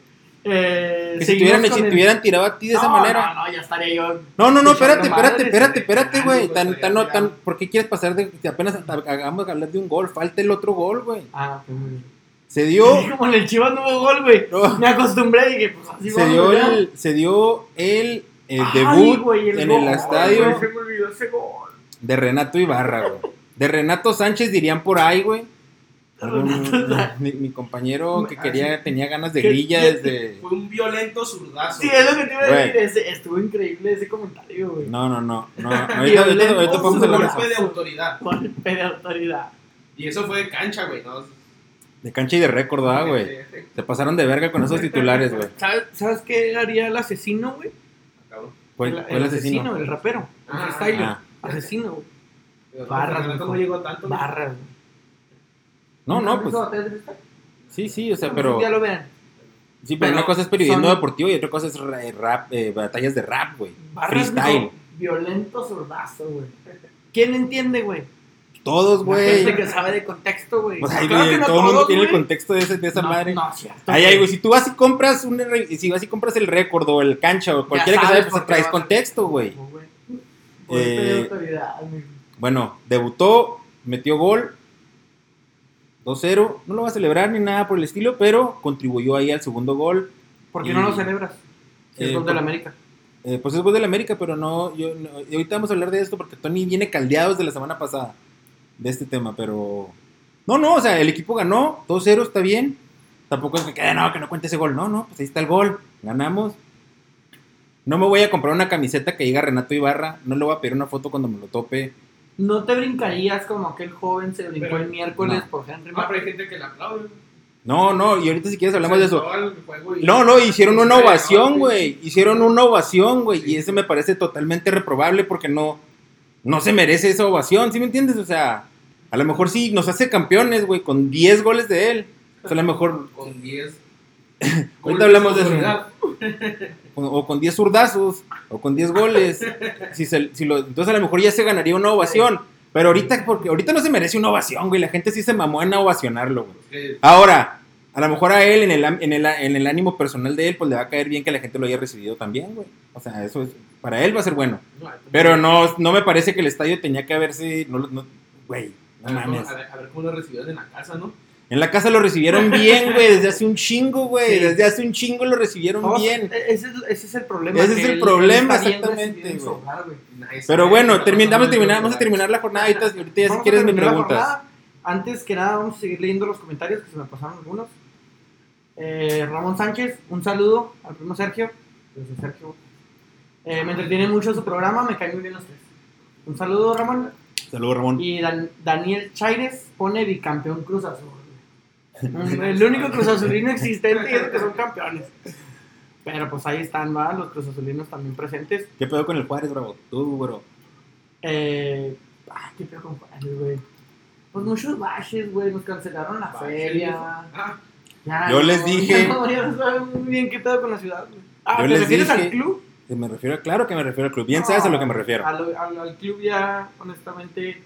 Eh, Que si te seguimos hubieran, con si el- hubieran tirado a ti de esa manera. No, no, ya estaría yo. No, no, no, espérate, espérate, espérate, espérate, güey. Tan, tan, no, tan, ¿Por qué quieres pasar de que apenas hagamos hablar de un gol? Falta el otro gol, güey. Ah, ok, muy bien. Se dio, Como en el Chivas no hubo gol, güey. No. Me acostumbré y dije, pues así se dio ¿verdad? el, se dio el, el Ay, debut güey, en gol, el estadio güey, se me olvidó ese gol. de Renato Ibarra, güey. De Renato Sánchez dirían por ahí, güey. Renato Mi, mi compañero que quería, tenía ganas de ¿Qué- grilla desde. Fue un violento zurdazo. Sí, es lo que te iba a decir. ese- estuvo increíble ese comentario, güey. No, no, no. no. Ahorita, ahorita, ahorita podemos hablar golpe de autoridad. Golpe de autoridad. Y eso fue de cancha, güey. ¿no? De cancha y de récord, ¿verdad, güey? Se pasaron de verga con esos titulares, güey. ¿Sabes, ¿Sabes qué haría el asesino, güey? Fue, el, asesino. el rapero. El Ah, freestyler. ah. Asesino, güey. Barras, no llegó tanto. Barras, güey. No, ¿Nunca no, pues. freestyle? Sí, sí, o sea, pero. Ya lo vean. Sí, pero pero una cosa es periodismo son- deportivo y otra cosa es ra- rap, eh, batallas de rap, güey. Freestyle. Violento zurdazo, güey. ¿Quién entiende, güey? Todos, La gente güey. que sabe de contexto, güey. O sea, Claro güey, que no todo el mundo tiene el güey. contexto de, ese- de esa No, madre. No, cierto. Ay, güey, si tú vas y compras un si vas y compras el récord o el cancha o cualquiera que por pues traes contexto, güey. Eh, autoridad, güey. Bueno, debutó, metió gol 2-0, no lo va a celebrar ni nada por el estilo, pero contribuyó ahí al segundo gol. ¿Por qué y- no lo celebras? Si es Eh, gol de la por- América. Eh, pues es gol del América, pero no, yo, no- y ahorita vamos a hablar de esto porque Tony viene caldeado desde la semana pasada de este tema, pero... No, no, o sea, el equipo ganó, 2-0 está bien. Tampoco es que quede, no, que no cuente ese gol. No, no, pues ahí está el gol, ganamos. No me voy a comprar una camiseta que diga Renato Ibarra, no le voy a pedir una foto cuando me lo tope. ¿No te brincarías como aquel joven se brincó Pero- el miércoles no. por Henry Ah, pero hay gente que le aplaude. No, no, y ahorita si quieres hablamos de eso. No, no, hicieron una ovación, no, güey. Hicieron una ovación, güey. Y eso me parece totalmente reprobable porque no, no se merece esa ovación, ¿sí me entiendes? O sea, a lo mejor sí nos hace campeones, güey, con 10 goles de él. O sea, a lo mejor Con 10 Ahorita hablamos de eso. O, con 10 zurdazos, o con 10 goles. Si se- si lo- entonces a lo mejor ya se ganaría una ovación. Pero ahorita, porque ahorita no se merece una ovación, güey. La gente sí se mamó en ovacionarlo, güey. Ahora, a lo mejor a él, en el, en, el, en el ánimo personal de él, pues le va a caer bien que la gente lo haya recibido también, güey. O sea, eso es, para él va a ser bueno. no, Pero no, no me parece que el estadio tenía que haberse, no, no- güey, no mames. a ver, a ver cómo lo recibieron en la casa, ¿no? En la casa lo recibieron bien, güey, desde hace un chingo, güey. Sí. Desde hace un chingo lo recibieron bien. e- Ese es, ese es el problema. Ese es el problema, exactamente, güey. Pero bueno, no, termin- no, vamos, a terminar, no, vamos a no, terminar la jornada ahorita, ahorita ya si quieres me preguntas. jornada. Antes que nada, vamos a seguir leyendo los comentarios que se me pasaron algunos. Eh, Ramón Sánchez, un saludo al primo Sergio. Desde Sergio. Eh, me entretiene mucho su programa, me caen muy bien los tres. Un saludo, Ramón. Saludos, Ramón. Y Dan- Daniel Chaires pone bicampeón Cruz Azul. El único Cruz Azulino existente y es que son campeones. Pero pues ahí están, ¿va? Los Cruz Azulinos también presentes. ¿Qué pedo con el Juárez, bravo? Tú, bro. Eh, ah, qué pedo con Juárez, güey. Pues muchos baches, güey. Nos cancelaron la Baches, feria. Ah, Ya, Yo les dije- No, ya no saben muy bien qué pedo con la ciudad, güey. Ah, Yo ¿te les refieres al dije- club? Que Me refiero, claro que me refiero al club. Bien sabes a lo que me refiero. Al, al- al club ya, honestamente.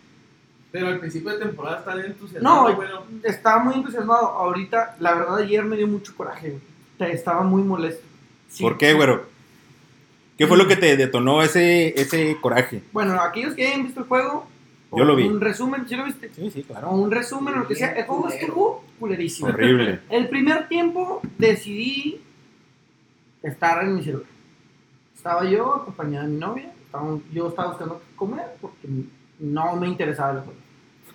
pero al principio de temporada está bien entusiasmado, No, bueno. estaba muy entusiasmado. Ahorita, la verdad, ayer me dio mucho coraje, güey. Te- Estaba muy molesto. Sí, ¿Por qué, güero? ¿Qué fue lo que te detonó ese, ese coraje? Bueno, aquellos que hayan visto el juego, Yo lo o vi. Un resumen, ¿sí lo viste? Sí, sí, O claro. un resumen, o lo que sea. El juego estuvo culerísimo. Horrible. El primer tiempo decidí estar en mi celular. Estaba yo acompañada de mi novia. estaba- yo estaba buscando qué comer porque no me interesaba el juego.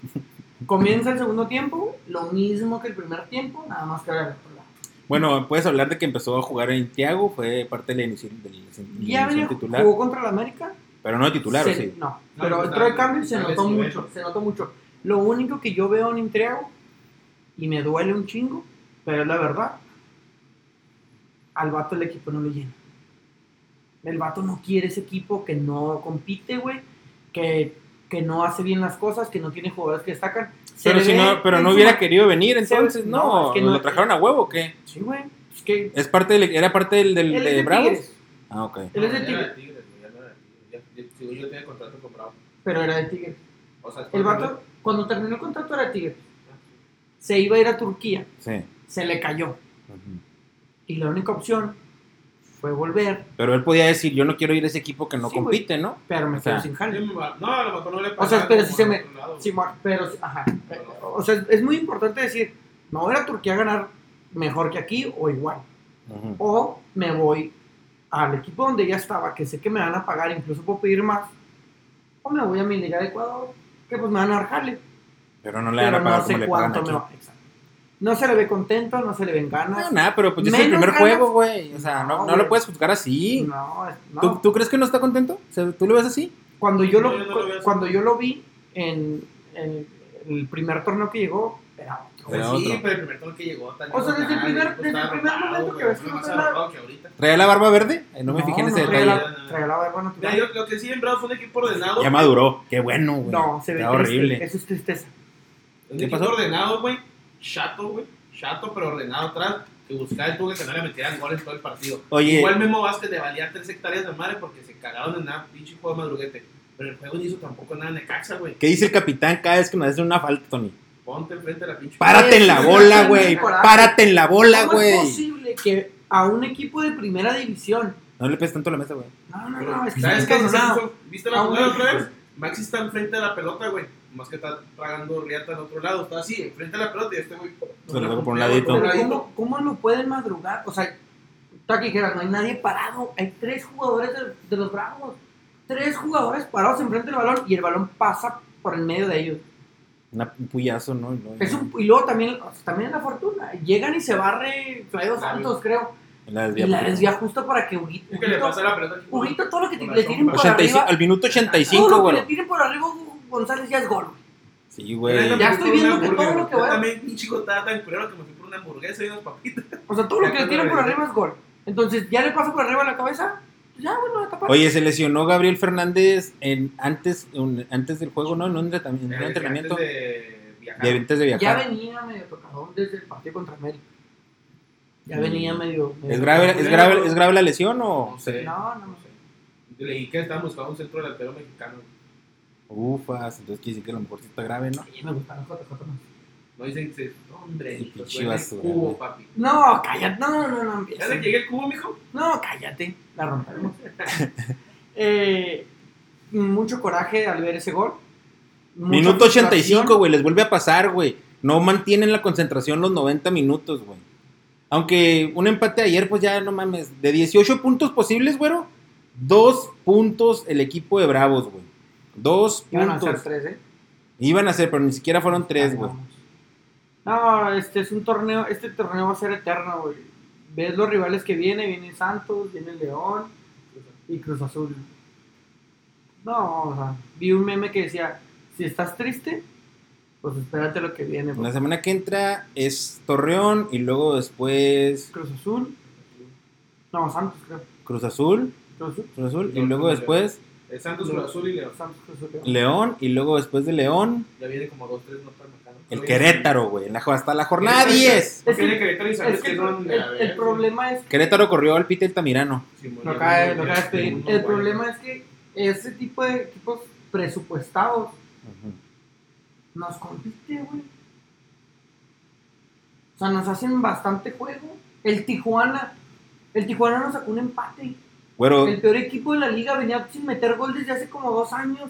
Comienza el segundo tiempo, lo mismo que el primer tiempo, nada más que lado. Bueno, puedes hablar de que empezó a jugar en Tiago, fue parte de la inicio- de la inicio- de la Ya venía, inicio titular, jugó contra el América. Pero no de titular, ¿o se- sí. No, No, pero pues, entró de está- cambio y se notó mucho, se notó mucho. Lo único que yo veo en Intriago, y me duele un chingo, pero es la verdad, al vato el equipo no le llena. El vato no quiere ese equipo que no compite, güey, que, que no hace bien las cosas, que no tiene jugadores que destacan. Se Pero si no, pero no hubiera querido venir, Se- entonces, no, no, es que no- ¿lo trajeron a huevo o qué? Sí, güey, es que... ¿Es parte del, ¿Era parte del, del- de de Bravos? Tigres, Ah, ok. Él es de Tigres. Según yo tenía contrato con Bravo. pero era de. O sea, El vato, cuando terminó el contrato era de Tigres. Ah, Se iba a ir a Turquía, Sí. se le cayó. Y la única opción fue volver, Pero él podía decir, yo no quiero ir a ese equipo que no Sí, compite, ¿no? pero me O sea, quedo sin jale. No, a lo mejor no le O sea, pero si se me- lado, Sí, güey. ma- pero, ajá. O sea, es muy importante decir, me voy a ir a Turquía a ganar mejor que aquí o igual. O me voy al equipo donde ya estaba, que sé que me van a pagar, incluso puedo pedir más. O me voy a mi liga de Ecuador, que pues me van a dar jale. Pero no le van a pagar no como sé le pagan cuánto aquí. me va. Exacto. No se le ve contento, no se le ven ganas. No, nada, pero pues ya es el primer ganas. juego, güey. O sea, no, No, no lo puedes juzgar así. No, no. ¿Tú, tú crees que no está contento? O sea, ¿Tú lo ves así? Cuando yo lo, yo cuando yo lo vi en, en el primer torneo que llegó. Era Pues sí, otro. pero el primer torneo que llegó. O sea, desde el primer- desde el primer momento que ves fue que. ¿Traía la barba verde? Eh, no me fijé en ese traía detalle. la- traía la barba natural. Yo lo que sí en Bravos fue un equipo ordenado. Ya maduró. Qué bueno, güey. No, se ve Está triste, horrible. Eso es tristeza. Un ¿Qué equipo pasó? ordenado, güey. Chato, güey. Chato, pero ordenado atrás. Que buscaba el tuve que no le metieran goles todo el partido. Oye. Igual Memo Vázquez le valía 3 hectáreas de madre porque se cagaron en una pinche juego de madruguete. Pero el juego no hizo tampoco nada de caxa, güey. ¿Qué dice el capitán cada vez que nos hace una falta, Tony? Ponte enfrente de la pinche. Párate en la bola, güey. Párate en la bola, ¿Cómo es güey. posible que a un equipo de primera división... No le peses tanto a la mesa, güey. No, no, no, es que ¿Sabes qué? ¿Viste la jugada otra vez? Maxi está enfrente de la pelota, güey. Más que está tragando riata al otro lado. Está así, enfrente de la pelota y este güey. Se lo por un ladito. ¿cómo, ¿Cómo lo pueden madrugar? O sea, tú aquí dijeras, no hay nadie parado. Hay tres jugadores de, de los Bravos. Tres jugadores parados enfrente del balón y el balón pasa por el medio de ellos. Una- un puyazo, ¿no? No, Es un, y luego también, o sea, también es la fortuna. Llegan y se barre Flavio. Santos, creo. La Y desvía la por- desvía justo para que Huguito, Es que le pasa la pelota güey. Huguito, todo lo que te- le la tiren por 85 arriba, al minuto todo 85, lo que güey. le tiren por arriba González ya es gol. güey. Sí, güey. Ya estoy viendo que todo lo que Yo voy a- también, pinche chico, estaba tan culero que me fui por una hamburguesa y unas papitas. O sea, todo lo que le tiren por arriba es gol. Entonces, ya le paso por arriba la cabeza, ya, bueno, a tapar. Oye, se lesionó Gabriel Fernández en, antes, un- antes del juego, ¿no? En un, entretam- en un entrenamiento antes de, de viajar. antes de ya viajar. venía medio tocadón desde el partido contra América. Ya venía medio. medio- ¿Es grave, es, grave, ¿Es grave la lesión o...? No sé. No, no, no sé. Leí que estaban buscando un centro delantero mexicano. Ufas, entonces quiere decir que a lo mejor sí está grave, ¿no? Sí, me gustan los JJ más. No dicen que hombre, el cubo, papi. No, cállate. No, no, no, no. ¿Ya le llegué el cubo, mijo? No, cállate. La rompemos. eh, mucho coraje al ver ese gol. Minuto frustración. 85, güey, les vuelve a pasar, güey. No mantienen la concentración los 90 minutos, güey. Aunque un empate ayer, pues ya no mames. De 18 puntos posibles, güero, dos puntos el equipo de Bravos, güey. Dos Iban a puntos. ser tres, ¿eh? Iban a ser, pero ni siquiera fueron tres, güey. No, este es un torneo, este torneo va a ser eterno, güey. Ves los rivales que viene, viene Santos, viene León y Cruz Azul. No, o sea, vi un meme que decía, si estás triste, pues espérate lo que viene. La porque semana que entra es Torreón y luego después Cruz Azul, no, Santos creo. Cruz Azul, Cruz Azul, Cruz Azul y luego después Santos, Cruz Azul y León. Santos, Cruz Azul. León. León y luego después de León Ya viene como dos, tres marcadas. El Querétaro, güey. Hasta la jornada Querétaro. 10. Es que- Viene Querétaro y sabes Es que que el, problema es que Querétaro corrió al Pite Altamirano. Uno, El problema es que ese tipo de equipos presupuestados nos compite, güey. O sea, nos hacen bastante juego. El Tijuana, el Tijuana nos sacó un empate. El peor equipo de la liga venía sin meter gol desde hace como dos años.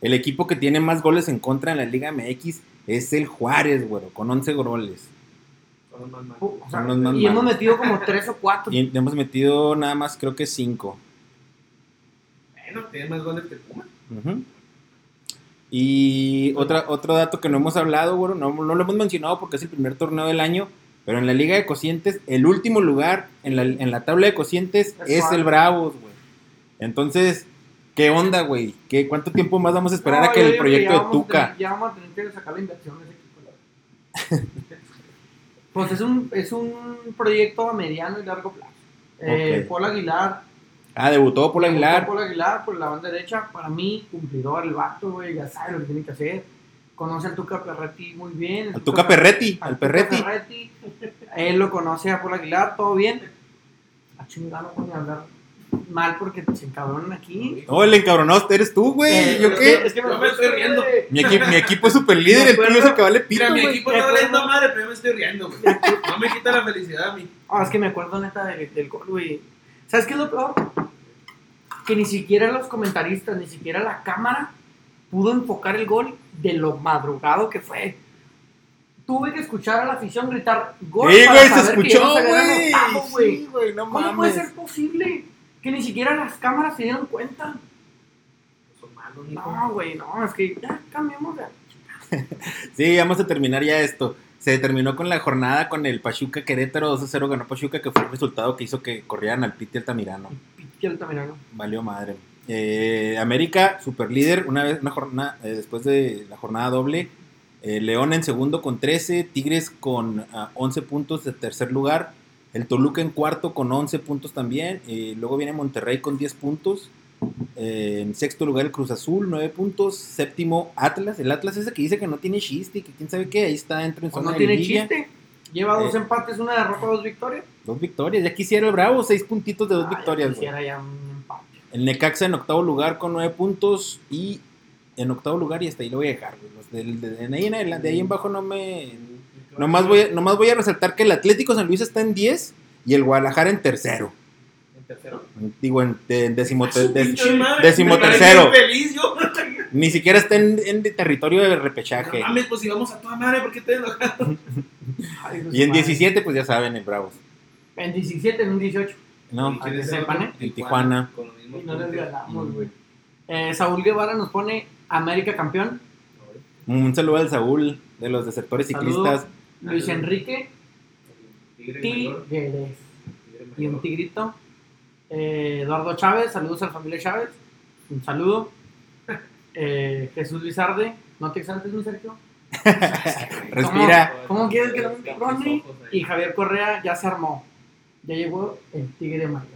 el equipo que tiene más goles en contra en la Liga MX es el Juárez, güero, con 11 goles. Son los más malos. O sea, Son los más y hemos metido como tres o cuatro. Y hemos metido nada más, creo que 5. Bueno, tiene más goles que el Puma. Y otra, otro dato que no hemos hablado, güero, no, no lo hemos mencionado porque es el primer torneo del año, pero en la Liga de Cocientes, el último lugar en la, en la tabla de Cocientes Es es, el Bravos, güey. Entonces, ¿qué onda, güey? ¿Qué, ¿Cuánto tiempo más vamos a esperar No, a que el proyecto de Tuca? tener- ya vamos a tener que sacar la inversión de ese equipo. pues es un, es un proyecto a mediano y largo plazo. Eh. Paul Aguilar. Ah, debutó Paul Aguilar. Paul Aguilar por la banda derecha. Para mí, cumplidor el vato, güey. Ya sabe lo que tiene que hacer. Conoce al Tuca Perretti muy bien. Al Tuca Perretti, al Perretti. Perretti. Él lo conoce a Paul Aguilar, todo bien. A chingar no pueden hablar mal porque se encabronan aquí. No, el encabronado eres tú, güey. Eh, ¿Yo qué? es que Yo me estoy riendo. Mi, equi- mi equipo es super líder, Me el tuyo es el que vale pito, Mira, mi equipo me está valiendo madre, pero yo me estoy riendo, güey. No me quita la felicidad a mí. Ah, es que me acuerdo neta de- del gol, güey. ¿Sabes qué es lo peor? Que ni siquiera los comentaristas, ni siquiera la cámara pudo enfocar el gol de lo madrugado que fue. Tuve que escuchar a la afición gritar gol. Sí, güey, se escuchó, güey. Sí, güey, no ¿Cómo puede ser posible que ni siquiera las cámaras se dieron cuenta? Son malos, mijo. No, güey, no, es que ya cambiamos de. Sí, vamos a terminar ya esto. Se terminó con la jornada con el Pachuca Querétaro 2-0 ganó Pachuca, que fue el resultado que hizo que corrieran al Piti Altamirano. Piti Altamirano. Valió madre. Eh, América, super líder, una vez, una jornada, eh, después de la jornada doble. Eh, León en segundo con 13, Tigres con ah, 11 puntos de tercer lugar, el Toluca en cuarto con 11 puntos también, luego viene Monterrey con 10 puntos, eh, en sexto lugar el Cruz Azul, 9 puntos, séptimo Atlas, el Atlas ese que dice que no tiene chiste y que quién sabe qué, ahí está dentro en Pues zona no de tiene chiste. Lleva dos Eh. empates, una derrota, dos victorias. Dos victorias, ya quisiera el Bravo, seis puntitos de dos Ah, ya victorias. güey. quisiera ya un empate. El Necaxa en octavo lugar con nueve puntos y en octavo lugar y hasta ahí lo voy a dejar. Los del- de, de ahí en de ahí en abajo no me... Nomás voy, a, nomás voy a resaltar que el Atlético San Luis está en 10 y el Guadalajara en tercero. En tercero. Digo, en, de- décimo, Ah, de- décimo tercero. feliz yo. ni siquiera está en, en territorio de No repechaje. mames, pues si vamos a toda madre, ¿por qué te Dios Y en madre. 17, pues ya saben, el Bravos. En 17, en un 18. No, ¿Y quién que sepan? ¿eh? En Tijuana. Con los mismos Y no les ganamos, Mm. güey. Eh, Saúl Guevara nos pone América campeón. un saludo al Saúl de los desertores Saludo. ciclistas. Luis Enrique Tigre Tigres. tigre Y un tigrito. Eh, Eduardo Chávez, saludos a la familia Chávez. Un saludo. Eh, Jesús Lizarde, no te exaltes, mi Sergio. Respira. ¿Cómo quieres que ojos ahí. Y Javier Correa ya se armó. Ya llegó el Tigre Mayor.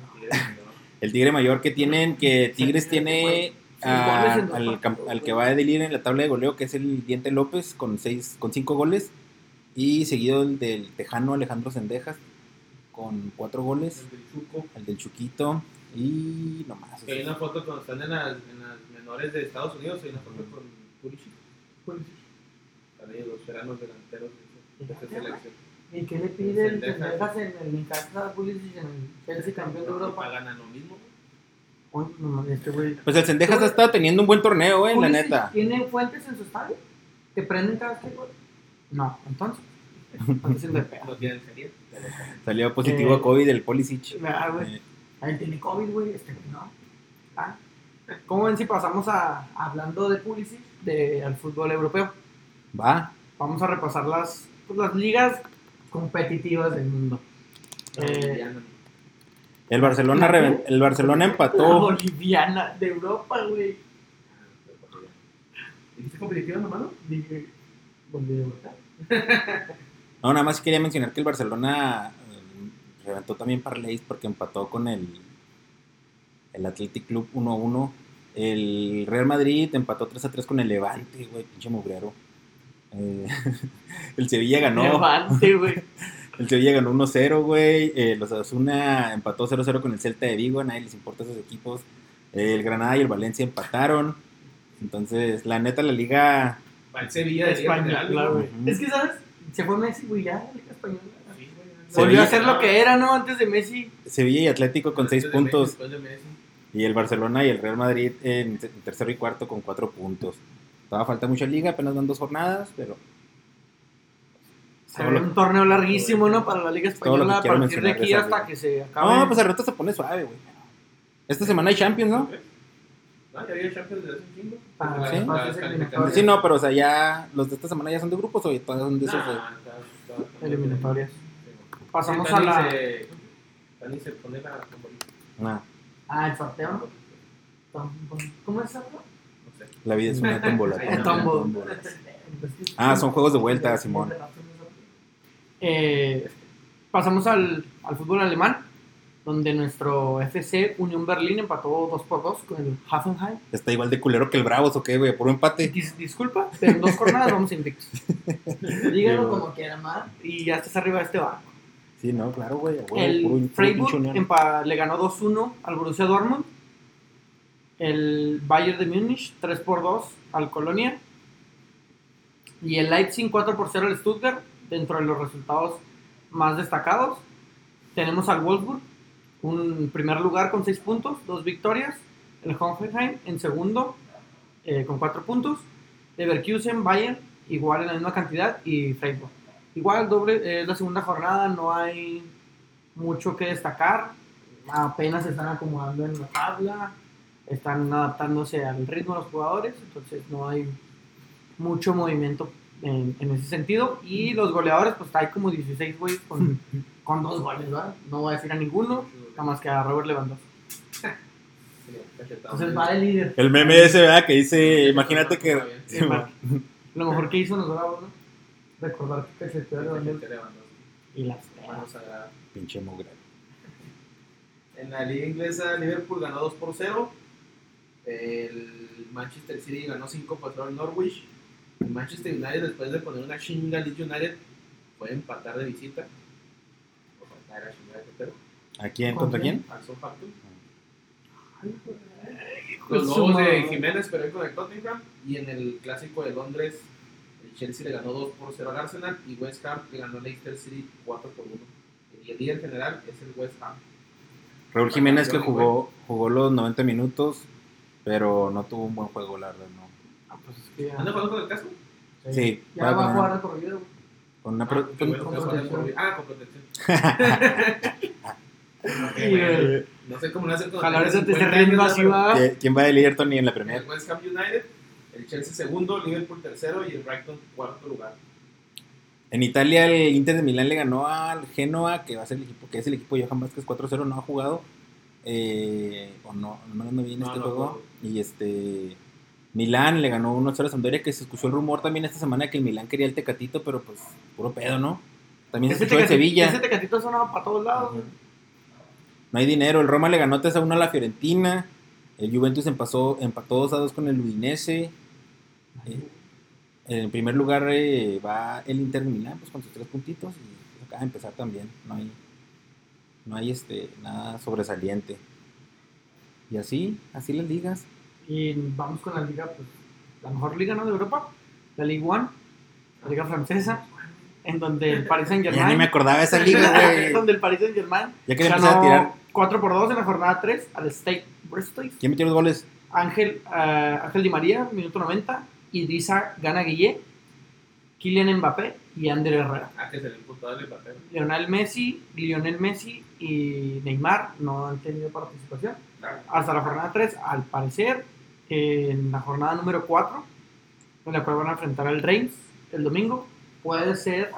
El Tigre Mayor que tienen, que Tigres tiene a- al, que va a delir en la tabla de goleo, que es el Diente López, con seis, con cinco goles. Y seguido el del Tejano Alejandro Sendejas. con cuatro goles. El del Chuco. El del Chuquito. Y no más. Que hay una foto cuando están en las, en las menores de Estados Unidos, hay una foto con Pulisic. También los veranos delanteros de esa selección. ¿Y qué le pide el Sendejas. En el Newcastle Pulisic en el Chelsea campeón de Europa? Ganan lo mismo. Uy, no mames, este güey. Pues el Sendejas ha estado teniendo un buen torneo, eh, la ¿Pulisic neta. ¿Tiene fuentes en su estadio? ¿Te prenden cada vez que? No, entonces. Tienen serie. Salió positivo Eh, a COVID del Pulisic. Ah, güey. Eh, Ahí tiene COVID, güey. Este, no. Ah. ¿Cómo ven si pasamos a hablando de Pulisic, de, al fútbol europeo? va. Vamos a repasar las, pues, las ligas competitivas del mundo. Eh, El Barcelona, ¿La reven- el Barcelona La empató. boliviana de Europa, güey. ¿Dijiste competitiva nomás, no? Dije, Bolivia, No, nada más quería mencionar que el Barcelona eh, reventó también parlays porque empató con el, el Athletic Club 1-1. El Real Madrid empató 3-3 con el Levante, güey, pinche mugrero. Eh, el Sevilla ganó. Levante, güey. El Sevilla ganó 1-0, güey. Eh, los Asuna empató 0-0 con el Celta de Vigo. A nadie les importa esos equipos. Eh, el Granada y el Valencia empataron. Entonces, la neta, la liga. Va el Sevilla de España, General, claro, güey. Es que, ¿sabes? Se fue Messi, güey, ya, la Liga Española. Sí. Volvió a ser lo que era, ¿no? Antes de Messi. Sevilla y Atlético con 6 Después de Messi, puntos. después de Messi. Y el Barcelona y el Real Madrid en, te- en tercero y cuarto con 4 puntos. Todavía falta mucha liga, apenas van dos jornadas, pero. Se Todo ve lo- un torneo larguísimo, ¿no? Para la Liga Todo lo que Española a quiero partir de mencionar de aquí esa hasta liga. que se acabe. No, pues al rato se pone suave, güey. Esta semana hay Champions, ¿no? No, ya había Champions desde hace un chingo. Sí. no, pero o sea, ya los de esta semana ya son de grupos o son de esos. de- Nah, Eliminatorias. Pasamos Sí, a la. se- Dani se pone la. Ah, Ah, el sorteo. ¿Cómo es eso? No sé. la vida es una tómbola. Ah, son juegos de vuelta, Simón. Eh, pasamos al, al fútbol alemán, donde nuestro FC Unión Berlín empató 2 por 2 con el Hoffenheim. Está igual de culero que el Bravos, ¿o qué, güey? Puro empate. Dis- disculpa, pero en dos jornadas vamos invictos. Díganlo como quieran, ¿verdad? Y ya estás arriba de este barco. Sí, no, claro, güey. El puro Freiburg le ganó 2-1 al Borussia Dortmund. El Bayern de Múnich 3 por 2 al Colonia. Y el Leipzig 4 por 0 al Stuttgart, dentro de los resultados más destacados. Tenemos al Wolfsburg, un primer lugar con 6 puntos, 2 victorias. El Hoffenheim en segundo eh, con 4 puntos. Leverkusen, Bayern, igual en la misma cantidad. Y Freiburg. Igual doble, eh, es la segunda jornada, no hay mucho que destacar. Apenas se están acomodando en la tabla, están adaptándose al ritmo de los jugadores, entonces no hay mucho movimiento en, en ese sentido. Y los goleadores, pues hay como 16 güeyes con, con dos goles, ¿verdad? No voy a decir a ninguno, nada más que a Robert Lewandowski. Entonces va de líder. El meme ese, ¿verdad? Que dice, imagínate que... Sí. Lo mejor que hizo los bravos, ¿no? Recordar que se te Lewandowski. y las Mano sagrada. Pinche mugre. En la liga inglesa, Liverpool ganó 2 por 0. El Manchester City ganó 5 por 0 al Norwich. El Manchester United, después de poner una chinga al Leeds United, fue empatar de visita. O de pero ¿A quién? ¿Con ¿Contra quién? al Southampton. Pues Los Lobos de. Jiménez perdió con el Tottenham. Y en el clásico de Londres, el Chelsea le ganó 2 por 0 al Arsenal. Y West Ham le ganó al Leicester City 4 por 1. Y el líder general es el West Ham. Raúl Jiménez que jugó, jugó los 90 minutos, pero no tuvo un buen juego, la verdad, no. Ah, pues es que ya- ¿Anda jugando con el casco? Sí, Ya va va a con jugar una, de por vida, güey. con una Ah, pro- con- con juega protección. Ah, con protección. Güey. No sé cómo lo hacen con Ojalá ahorita te 50 esté riendo años, así, va. ¿Quién- ¿Quién va de líder, Tony, en la primera? El West Ham United, el Chelsea segundo, Liverpool tercero y el Brighton cuarto lugar. En Italia el Inter de Milán le ganó al Genoa, que va a ser el equipo, que es el equipo de Johan Vázquez 4-0, no ha jugado. Eh, o no, no me ando bien No, este no juego. Y este Milán le ganó 1-0 a Sampdoria, que se escuchó el rumor también esta semana que el Milán quería el Tecatito, pero pues puro pedo, ¿no? También se Ese escuchó el Sevilla. Ese tecatito sonaba para todos lados. güey. No hay dinero. El Roma le ganó 3 a 1 a la Fiorentina. El Juventus empazó, empató 2 a 2 con el Udinese. Eh, en primer lugar eh, va el Inter Milán pues, con sus tres puntitos. Y acaba de empezar también. No hay, No hay este, nada sobresaliente. Y así, así las ligas. Y vamos con la liga, pues, la mejor liga, ¿no? De Europa, la Ligue 1, la liga francesa, en donde el Paris Saint Ya ni me Germain, acordaba de esa liga, güey. donde el Paris Saint Germain Ya quería empezar a tirar. 4 por 2 en la jornada 3 al State Bristol. ¿Quién metió los goles? Ángel, eh, Ángel Di María, minuto 90, Idrissa Gana Guillé, Kylian Mbappé y Ander Herrera. Ah, que se le imputó el papel. Lionel Messi, Lionel Messi y Neymar no han tenido participación. hasta la jornada 3, al parecer, en la jornada número 4, en la cual van a enfrentar al Reims el domingo, puede ser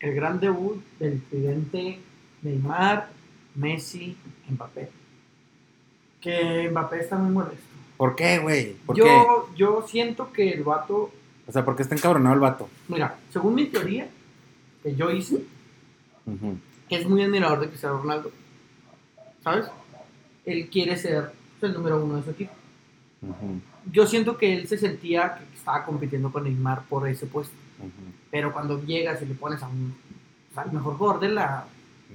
el gran debut del tridente Neymar, Messi, Mbappé. Que Mbappé está muy molesto. ¿Por qué, güey? Yo, yo siento que el vato, O sea, ¿por qué está encabronado el vato? mira, según mi teoría que yo hice, Ujú. es muy admirador de Cristiano Ronaldo. ¿Sabes? Él quiere ser el número uno de su equipo. Yo siento que él se sentía que estaba compitiendo con Neymar por ese puesto. Pero cuando llegas y le pones a un al mejor jugador de la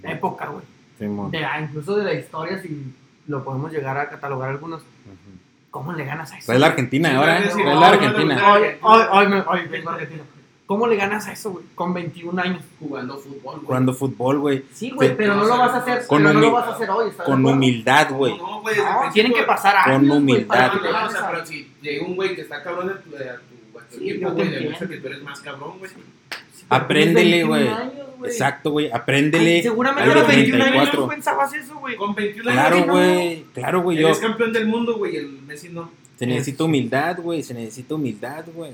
época, güey. Simón. De, ah, incluso de la historia, si lo podemos llegar a catalogar algunos. Ujú. ¿Cómo le ganas a eso? Trae la Argentina Sí, ahora, sí, ¿eh? sí, no, la Argentina. Hoy, hoy, hoy, hoy vengo argentino. ¿Cómo le ganas a eso, güey? Con 21 años. Jugando fútbol, güey. Jugando fútbol, güey. Sí, güey, Sí. pero no lo vas a hacer. Con pero no lo vas a hacer hoy. ¿estás de Con humildad, güey. No, güey, No, tienen que pasar Con años, güey, humildad, que No, o sea, a- pero si llega un güey que está cabrón a tu, a tu, a tu Sí, equipo, güey, demuestra que tú eres más cabrón, güey. Apréndele, güey. 21 años, güey. Exacto, güey. Ay, Apréndele. Seguramente a los los 21 años 34. no pensabas eso, güey. Con 21 años. Claro, no. güey. Claro, güey. Yo. Eres campeón del mundo, güey, el Messi no. Se necesita humildad, güey. Se necesita humildad, güey.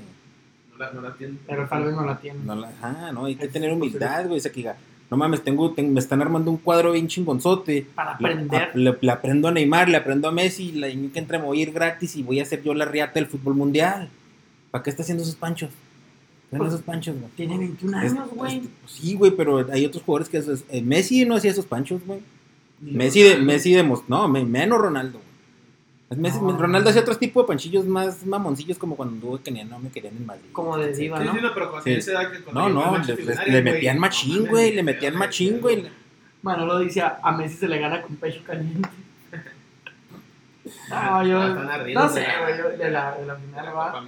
No la, no la tiene. Pero tal vez no la tiene. No, la, ajá, no, hay que Es tener humildad, güey. O sea, que diga, no mames, tengo, tengo- me están armando un cuadro bien chingonzote. Para Le, aprender. a- le- le aprendo a Neymar, le aprendo a Messi, la que entra me voy a ir gratis y voy a ser yo la riata del fútbol mundial. ¿Para qué está haciendo esos panchos? ¿Qué son Pues, esos panchos, güey? Tiene 21 Es- años, güey. este, pues sí, güey, pero hay otros jugadores que hacen- eh, Messi no hacía esos panchos, güey. Messi, de, Messi demos- no, me- menos Ronaldo, güey. Es Messi- No. Ronaldo hacía otro tipo de panchillos más mamoncillos como cuando anduvo que ni- no me querían en Madrid. Como de Sí. diva, Sí, ¿no? sí, no, pero cuando Sí. tienes edad que cuando No, no, le, metían machín, güey, le metían machín, güey. Manolo dice, a Messi se le gana con pecho caliente. No, yo... Ah, No sé, de güey, de la, de la de final va.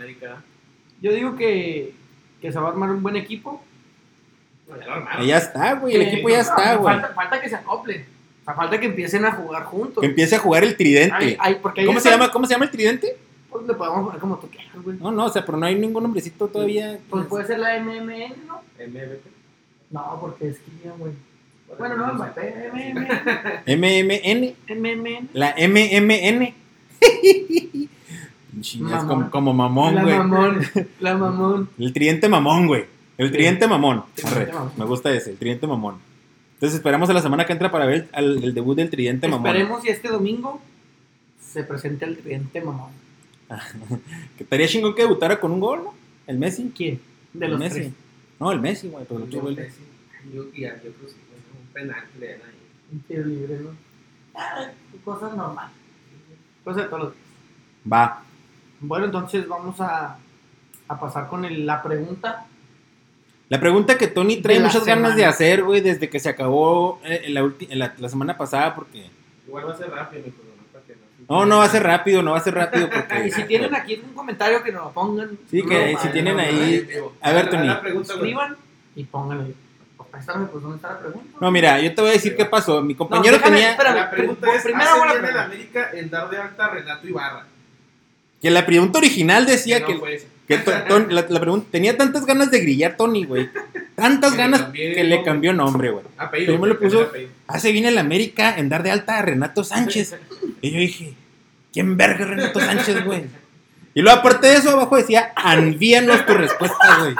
Yo digo que, que se va a armar un buen equipo. No, ya lo armaron. Y ya está, güey, el Que- equipo ya no, está, no, güey. Falta, falta que se acoplen. O sea, falta que empiecen a jugar juntos. Que empiece a jugar el tridente. Ay, ay, porque ¿Cómo se llama? ¿Cómo se llama el tridente? Pues le podemos poner como tú quieras, güey. No, no, o sea, pero no hay ningún nombrecito todavía. Pues puede ser la MMN, ¿no? MVP. No, porque es Kylian, güey. Bueno, no, MMN. MMN. MMN. La MMN. Mamón. como, como mamón, La güey. mamón, la mamón. El tridente mamón, güey. El Sí. tridente mamón. Arre, mamón. Me gusta ese, el tridente mamón. Entonces esperamos a la semana que entra para ver el, el debut del tridente mamón. Esperemos si este domingo se presente el tridente mamón. Que estaría chingón que debutara con un gol, ¿no? El Messi. ¿Quién? De el los Messi. tres. No, el Messi, güey. Pero el otro Yo, güey- Messi, yo, y a- yo creo que un penal que le dan ahí. Un tiro libre, ¿no? Ah, cosas normales. Cosas de todos los días. Va. Bueno, entonces vamos a, a pasar con el- la pregunta. La pregunta que Tony trae muchas ganas de hacer, güey, desde que se acabó eh, en la, ulti- en la, la semana pasada, porque... Igual va a ser rápido, mi no no. No, no va a ser rápido, no va a ser rápido, porque... Y si tienen aquí un comentario que nos lo pongan. Sí, que no, si madre, tienen no, ahí- madre. A ver, Tony. Escriban y pónganle. Pues, pues, ¿dónde está la pregunta? No, mira, yo te voy a decir qué pasó. Mi compañero déjame, tenía... espérame, La pregunta es, primero ¿hace bien el pregunta. América en dar de alta a Renato Ibarra? Que la pregunta original decía no que... fue esa. que to- Ton- la, la pregunta, tenía tantas ganas de grillar Tony, güey. Tantas Que ganas que le cambió nombre, güey. Apellido. Le porque puso-. Hace bien el América en dar de alta a Renato Sánchez. Y yo dije, ¿quién verga Renato Sánchez, güey? Y luego, aparte de eso, abajo decía, envíanos tu respuesta, güey.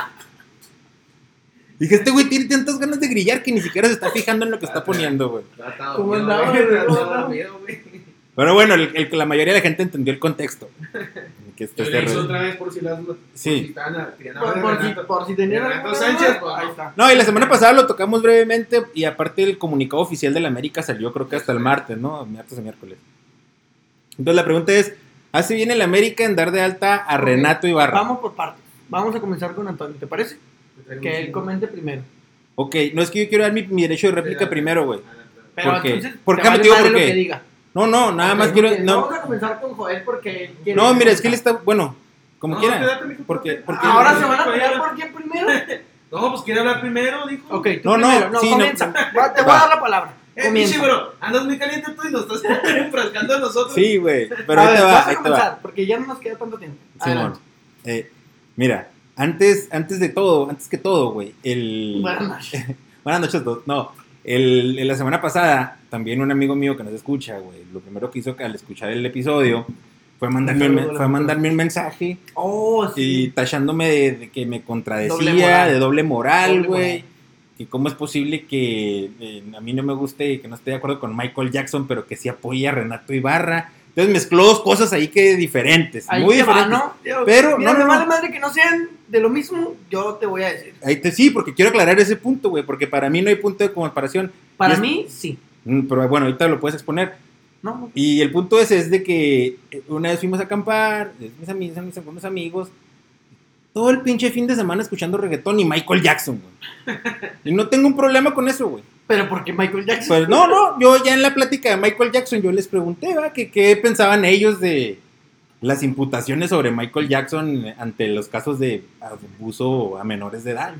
Dije, este güey tiene tantas ganas de grillar que ni siquiera se está fijando en lo que está poniendo, güey. ¿Cómo andaba, güey, Pero bueno, el, el- la mayoría de la gente entendió el contexto. Que este- Yo este- otra vez por si las. Sí. Por si de tenían pues, ahí no. está. No, y la semana pasada lo tocamos brevemente y aparte el comunicado oficial del América salió creo que hasta el martes, ¿no? Martes o miércoles. Entonces la pregunta es, ¿hace bien el América en dar de alta a Ok. Renato Ibarra? Vamos por partes. Vamos a comenzar con Antonio, ¿te parece? Que él comente primero. Ok, no es que yo quiero dar mi, mi derecho de réplica primero, güey. Ah, Pero ¿Por qué? entonces, ¿Por te qué, vale ¿Por lo qué? que diga. No, no, nada Ok, más quiero. No, Vamos a comenzar con Joel porque no mira, es que él está. Bueno, como No, quiera. Porque, porque Ahora Sí, se van a pelear por quién primero. No, pues quiere hablar primero, dijo. Ok, tú No, no, primero. No, sí, no. comienza. Va, Te voy Va. a dar la palabra. Eh, Comienza. pinche, bro, andas muy caliente tú y nos estás enfrascando a nosotros. Sí, güey. Pero a ahí ver, te va, vas a ahí te comenzar, va. porque ya no nos queda tanto tiempo. Simón. Eh, mira, antes, antes de todo, antes que todo, güey, el... Buenas noches. Buenas noches. No, el, en la semana pasada, también un amigo mío que nos escucha, güey, lo primero que hizo al escuchar el episodio fue mandarme, un, fue mandarme un mensaje Oh, y sí. tachándome de, de que me contradecía, Doble de doble moral, güey. Que cómo es posible que eh, a mí no me guste, que no esté de acuerdo con Michael Jackson, pero que sí apoye a Renato Ibarra. Entonces mezcló dos cosas ahí que diferentes, Ahí muy te va, diferentes. ¿no? Pero, mira, no, me no, vale madre que no sean de lo mismo, yo te voy a decir. Ahí te, sí, porque quiero aclarar ese punto, güey, porque para mí no hay punto de comparación. Para es- mí, sí. Mm, Pero bueno, ahorita lo puedes exponer. No, Y el punto ese es de que eh, una vez fuimos a acampar, mis amigos, mis amigos, todo el pinche fin de semana escuchando reggaetón y Michael Jackson, güey. Y no tengo un problema con eso, güey. Pero porque Michael Jackson. Pues no, no, yo ya en la plática de Michael Jackson yo les pregunté, ¿va? Que qué pensaban ellos de las imputaciones sobre Michael Jackson ante los casos de abuso a menores de edad.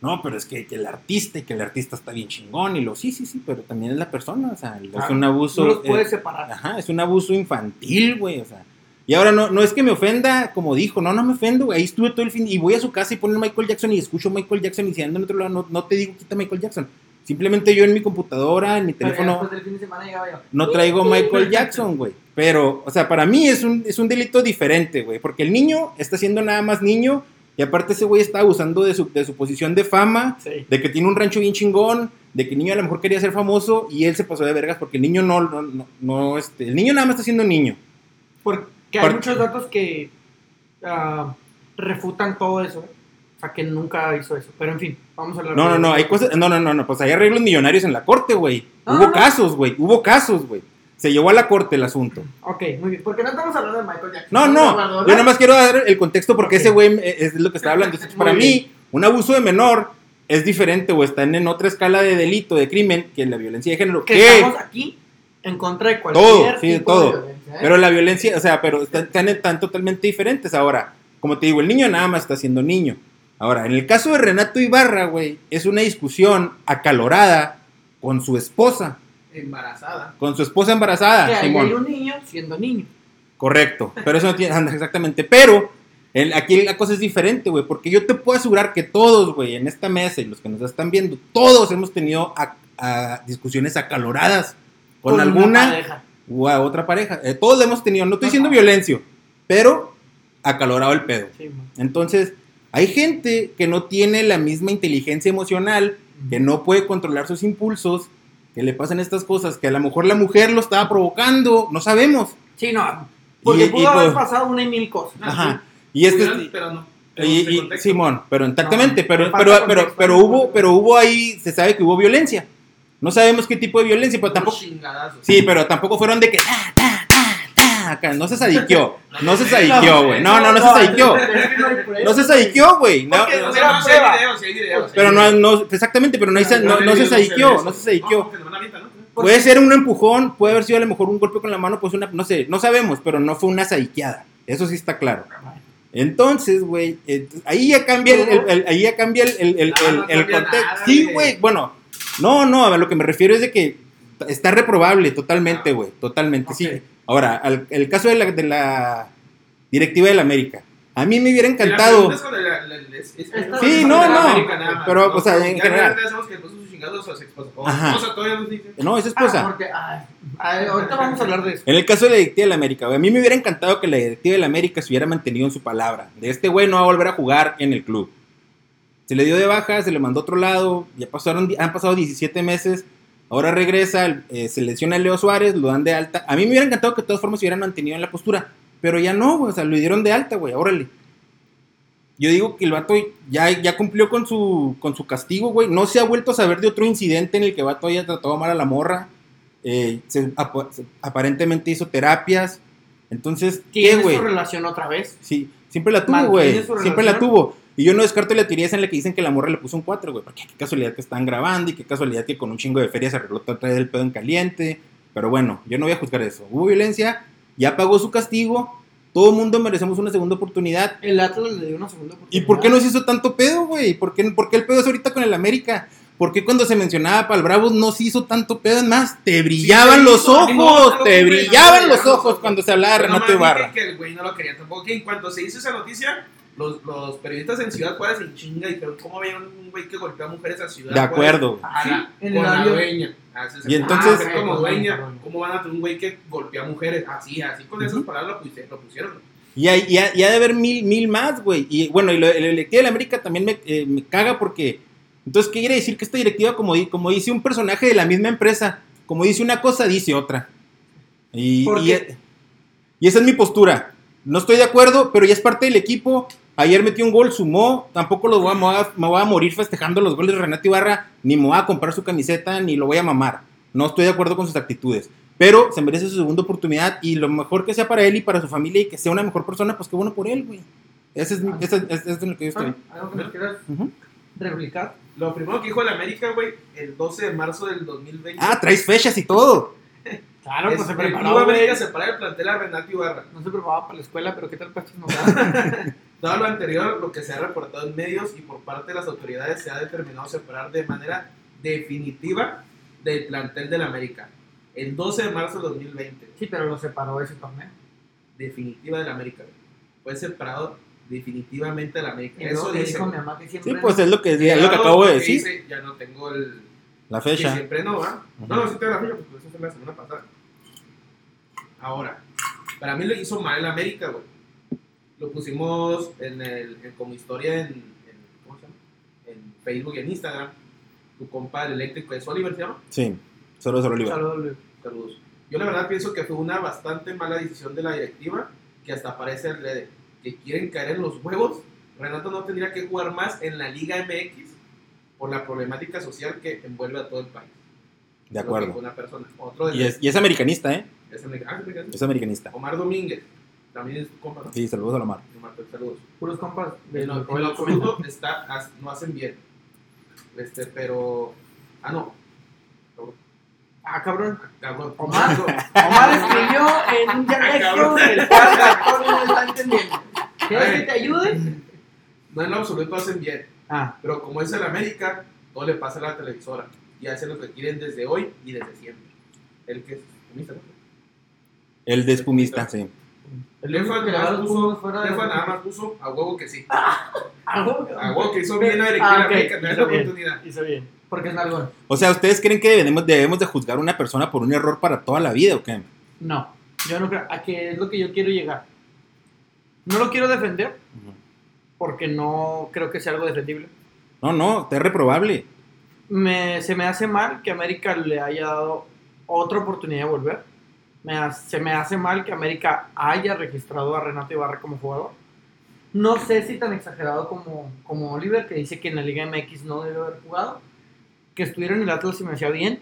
No, pero es que, que el artista y que el artista está bien chingón y lo sí, sí, sí, pero también es la persona, o sea, es Claro, un abuso. no los eh, puedes separar. Ajá, es un abuso infantil, güey, o sea. Y ahora no, no es que me ofenda, como dijo, no, no me ofendo, güey. Ahí estuve todo el fin y voy a su casa y ponen Michael Jackson y escucho Michael Jackson y si ando en otro lado, no, no te digo quita Michael Jackson. Simplemente yo en mi computadora, en mi teléfono, después del fin de semana llegaba yo. no traigo Michael Jackson, güey. Pero, o sea, para mí es un, es un delito diferente, güey. Porque el niño está siendo nada más niño y aparte ese güey está abusando de su, de su posición de fama Sí. de que tiene un rancho bien chingón, de que el niño a lo mejor quería ser famoso y él se pasó de vergas porque el niño no, no, no, no, este, el niño nada más está siendo niño. Porque hay muchos datos que ah, refutan todo eso. ¿eh? O sea, que nunca hizo eso. Pero en fin, vamos a hablar No, de- no, no, hay cosas, no, no, no, no, pues hay arreglos millonarios en la corte, güey. No, hubo no, casos, güey, hubo casos, güey. Se llevó a la corte el asunto. Ok, muy bien. Porque no estamos hablando de Michael Jackson. No, no, hablando yo nada más quiero dar el contexto porque ese güey es lo que estaba hablando. Entonces, para bien. mí, un abuso de menor es diferente o están en otra escala de delito, de crimen, que la violencia de género. Que ¿Qué? estamos aquí en contra de cualquier Todo, sí, tipo todo. de violencia. ¿eh? Pero la violencia, o sea, pero están, están, están totalmente diferentes. Ahora, como te digo, el niño nada más está siendo niño. Ahora, en el caso de Renato Ibarra, güey, es una discusión acalorada con su esposa, Embarazada. con su esposa embarazada, que ahí Simón. hay un niño siendo niño. Correcto, pero eso no tiene anda, exactamente. Pero el- aquí la cosa es diferente, güey, porque yo te puedo asegurar que todos, güey, en esta mesa y los que nos están viendo, todos hemos tenido a- a discusiones acaloradas con, una alguna pareja. o a otra pareja. Eh, todos lo hemos tenido, no estoy diciendo Ajá. violencia, pero acalorado el pedo. Sí. Entonces, hay gente que no tiene la misma inteligencia emocional, que no puede controlar sus impulsos, que le pasan estas cosas, que a lo mejor la mujer lo estaba provocando, no sabemos. Sí, no. Porque Y- pudo y haber pues- pasado una y mil cosas. Ajá. Y este Pudieron, pero no. y- el y-. Simón, pero exactamente, No, pero, pero, pero, pero hubo, pero hubo ahí, se sabe que hubo violencia. No sabemos qué tipo de violencia, pero tampoco, sí, pero tampoco fueron de que ta, ta, acá, no se sadiqueó, no se sadiqueó, güey, no, no, no se sadiqueó, no se sadiquó, güey, no, Porque- No, Mira, no, sí hay prueba. videos, sí hay videos. pero no, no, exactamente, pero no, no, no se sadiqueó, no se ¿no? Puede ser un empujón, puede haber sido a lo mejor un golpe con la mano, pues una, no sé, no sabemos, pero no fue una saiqueada. Eso sí está claro. Entonces, güey, eh, ahí ya cambia el, ahí ya cambia el, el- el- Ah, el- contexto. Sí, güey, bueno, no, no, a lo que me refiero es de que está reprobable totalmente, güey, totalmente, sí. Ahora, al- el caso de la, de la directiva de la América. A mí me hubiera encantado. Sí, no, no, pero, ¿no? o sea, en general. Ajá. no es Ah, esposa. porque, ay, ay, ahorita vamos a hablar de eso. En el caso de la directiva de la América, güey, a mí me hubiera encantado que la directiva de la América se hubiera mantenido en su palabra. De este güey no va a volver a jugar en el club. Se le dio de baja, se le mandó a otro lado, ya pasaron, han pasado 17 meses, ahora regresa, eh, se lesiona a Leo Suárez, lo dan de alta. A mí me hubiera encantado que de todas formas se hubieran mantenido en la postura, pero ya no, güey, o sea, lo dieron de alta, güey, órale. Yo digo que el vato ya, ya cumplió con su, con su castigo, güey. No se ha vuelto a saber de otro incidente en el que el vato haya tratado mal a la morra. Eh, se- ap- se- aparentemente hizo terapias. Entonces, ¿qué, ¿Tiene güey? su relación otra vez? Sí, siempre la tuvo, ¿Mantiene güey. Siempre la tuvo. Y yo no descarto la teoría esa en la que dicen que la morra le puso un 4, güey. Porque qué casualidad que están grabando y qué casualidad que con un chingo de feria se arregló otra vez el pedo en caliente. Pero bueno, yo no voy a juzgar eso. Hubo violencia, ya pagó su castigo. Todo el mundo merecemos una segunda oportunidad. El Atlas le dio una segunda oportunidad. ¿Y por qué no se hizo tanto pedo, güey? ¿Por qué, por qué el pedo es ahorita con el América? ¿Por qué cuando se mencionaba para el Bravos no se hizo tanto pedo? Más, te brillaban los hizo, no, ojos, no, te no, brillaban los ojos cuando se hablaba de Renato Ibarra. que el güey no lo quería tampoco. Que en cuanto se hizo esa noticia, los, los periodistas en Ciudad Juárez en chinga dijeron: ¿Cómo vieron un güey que golpea a mujeres a Ciudad De acuerdo. Juárez? A la- Sí, en con el la dueña. Así. Y entonces- Ah, como dueña. ¿cómo van a tener un güey que golpea a mujeres? Así, así, con esas Ujú. palabras lo pusieron. Lo pusieron. Y hay, y hay- y de haber mil, mil más, güey. Y bueno, y lo- la directiva de la América también me, eh, me caga porque. Entonces, ¿qué quiere decir que esta directiva, como, di- como dice un personaje de la misma empresa, como dice una cosa, dice otra? Y, ¿Por y, qué? y esa es mi postura. No estoy de acuerdo, pero ya es parte del equipo. Ayer metió un gol, sumó. Tampoco los voy a, me voy a- me voy a morir festejando los goles de Renato Ibarra, ni me voy a comprar su camiseta, ni lo voy a mamar. No estoy de acuerdo con sus actitudes. Pero se merece su segunda oportunidad y lo mejor que sea para él y para su familia y que sea una mejor persona, pues qué bueno por él, güey. Ese es, mi- ese es- ese es en lo que yo estoy. ¿Algo que quieras replicar? Lo primero que dijo el América, güey, el 12 de marzo del 2020. Ah, traes fechas y todo. Claro, es, pues se el Club preparó, América güey. separa el plantel a Renato Ibarra. No se preparaba para la escuela, pero ¿qué tal estos no Dado lo anterior, lo que se ha reportado en medios y por parte de las autoridades se ha determinado separar de manera definitiva del plantel del América. El 12 de marzo del 2020, Sí, pero lo separó ese torneo. definitiva del América. Fue separado definitivamente del América. Y Eso que dice. dijo mi mamá que siempre... Sí, pues es lo que, es lo que acabo de que decir. dice, ya no tengo el. La Que fecha. siempre no, ¿va? No, no, sí tengo la fecha, pues eso fue la semana pasada. Ahora, para mí lo hizo mal el América, güey. Lo pusimos en el, en- como historia en, en- ¿cómo se llama? En Facebook y en Instagram. Tu compa el eléctrico es Oliver, ¿se llama? Sí, solo solo Oliva. Saludos. Saludos. Yo la verdad pienso que fue una bastante mala decisión de la directiva, que hasta parece que quieren caer en los huevos. Renato no tendría que jugar más en la Liga MX por la problemática social que envuelve a todo el país. De acuerdo. Una persona. Otro de Y es, y es americanista, ¿eh? es ah, sí, sí. Es americanista. Omar Domínguez, también es compa, ¿no? Sí, saludos a la mar. Omar, saludos. Puros compas de En lo, en está, as- no hacen bien. Este, pero. Ah, no. Ah, cabrón. Cabrón. Omar. Omar escribió en un dialecto cabrón. del cual no está entendiendo. ¿Quieres que te ayude? No en lo absoluto hacen bien. Ah, Pero como es el América, todo le pasa a la televisora. Y hacen lo que quieren desde hoy y desde siempre. El que es espumista, ¿no? El de espumista, sí. El Lefa nada puso, fuera de nada más puso a huevo que sí. Ah. A huevo que hizo bien Ah. América, no es la bien. oportunidad. Hizo bien. Porque es nalgón. O sea, ¿ustedes creen que debemos, debemos de juzgar a una persona por un error para toda la vida o qué? No, yo no creo. A que es lo que yo quiero llegar. No lo quiero defender porque no creo que sea algo defendible. No, no, es reprobable. Me, se me hace mal que América le haya dado otra oportunidad de volver. Me ha- se me hace mal que América haya registrado a Renato Ibarra como jugador. No sé si tan exagerado como, como Oliver, que dice que en la Liga MX no debe haber jugado. Que estuviera en el Atlas se me hacía bien.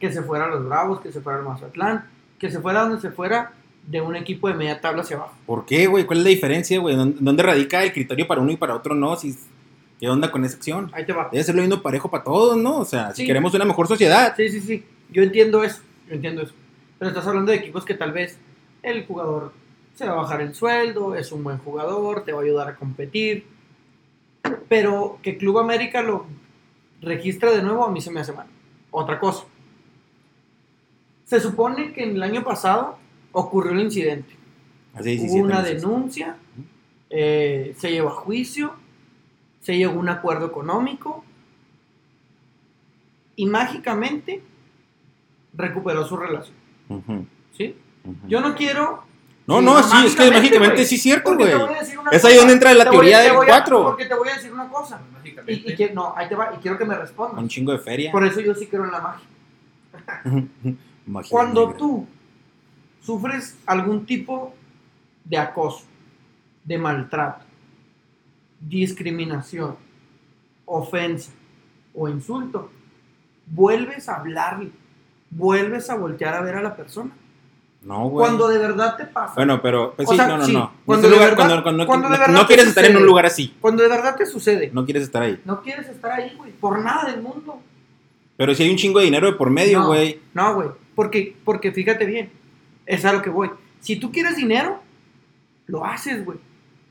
Que se fuera a los Bravos, que se fuera al Mazatlán. Que se fuera donde se fuera de un equipo de media tabla hacia abajo. ¿Por qué, güey? ¿Cuál es la diferencia, güey? ¿Dónde, radica el criterio para uno y para otro no? Si, ¿Qué onda con esa acción? Ahí te va. Debe ser lo mismo parejo para todos, ¿no? O sea, si Sí. queremos una mejor sociedad. Sí, sí, sí. Yo entiendo eso. Yo entiendo eso. Pero estás hablando de equipos que tal vez el jugador se va a bajar el sueldo, es un buen jugador, te va a ayudar a competir. Pero que Club América lo registre de nuevo a mí se me hace mal. Otra cosa. Se supone que en el año pasado ocurrió el incidente. Hace Hubo 17 una meses. denuncia, eh, se llevó a juicio, se llegó a un acuerdo económico y mágicamente recuperó su relación. ¿Sí? Yo no quiero... No, no, sí, es que mágicamente sí es cierto, güey. Es ahí donde entra la voy- teoría te del voy a- 4. Porque te voy a decir una cosa. Y, Mágicamente. y que- no, ahí te va, y quiero que me respondas. Un chingo de feria. Por eso yo sí creo en la magia. Magia Cuando negra. tú sufres algún tipo de acoso, de maltrato, discriminación, ofensa o insulto, vuelves a hablarle, vuelves a voltear a ver a la persona. No, güey. Cuando de verdad te pasa. Bueno, pero, pues O sí, sea, no, no, sí, no. cuando de este lugar- verdad- cuando, cuando- cuando de no- verdad no te quieres estar en un lugar así. Cuando de verdad te sucede. No quieres estar ahí. No quieres estar ahí, güey. Por nada del mundo. Pero si hay un chingo de dinero de por medio, No. güey. No, güey. Porque, porque fíjate bien. Es a lo que voy. Si tú quieres dinero, lo haces, güey.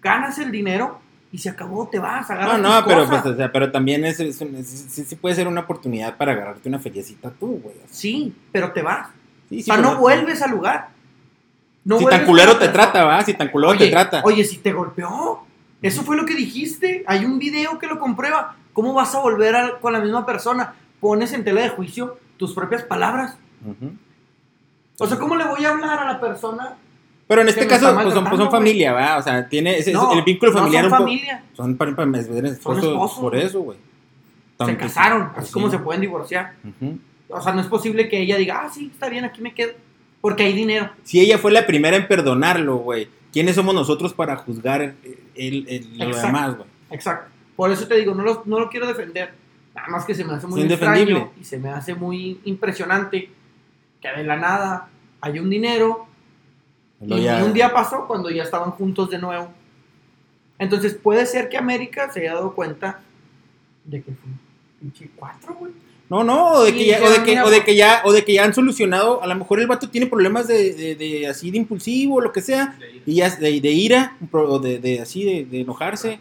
Ganas el dinero y se acabó, te vas, No, agarras no, tus pero, pues, o sea, pero también es, es sí, sí puede ser una oportunidad para agarrarte una feriecita tú, güey. Sí, pero te vas. sí, o sea, no vuelves al lugar. No si tan culero te trata, ¿va? Si tan culero oye, te trata. Oye, si te golpeó. Eso fue lo que dijiste. Hay un video que lo comprueba. ¿Cómo vas a volver a- con la misma persona? Pones en tela de juicio tus propias palabras. O sea, ¿cómo le voy a hablar a la persona? Pero en este caso, pues son, pues son familia, ¿va? O sea, tiene ese, No, el vínculo no familiar son un familia. Son para, para, esposos, esposos, por eso, güey. Se casaron. pues Así como sí. se pueden divorciar. Ujú. O sea, no es posible que ella diga, ah, sí, está bien, aquí me quedo. Porque hay dinero. Si ella fue la primera en perdonarlo, güey, ¿quiénes somos nosotros para juzgar el, el- el- lo Exacto. demás, güey? Exacto. Por eso te digo, no lo, no lo quiero defender. Nada más que se me hace muy extraño y se me hace muy impresionante que de la nada hay un dinero y ya- un día pasó cuando ya estaban juntos de nuevo. Entonces puede ser que América se haya dado cuenta de que fue un pinche cuatro, güey. No, no, o de, Sí, que ya, o, de que, o de que ya, o de que ya han solucionado, a lo mejor el vato tiene problemas de, de, de así de impulsivo o lo que sea, y ya de, de ira, o de, de así de, de enojarse,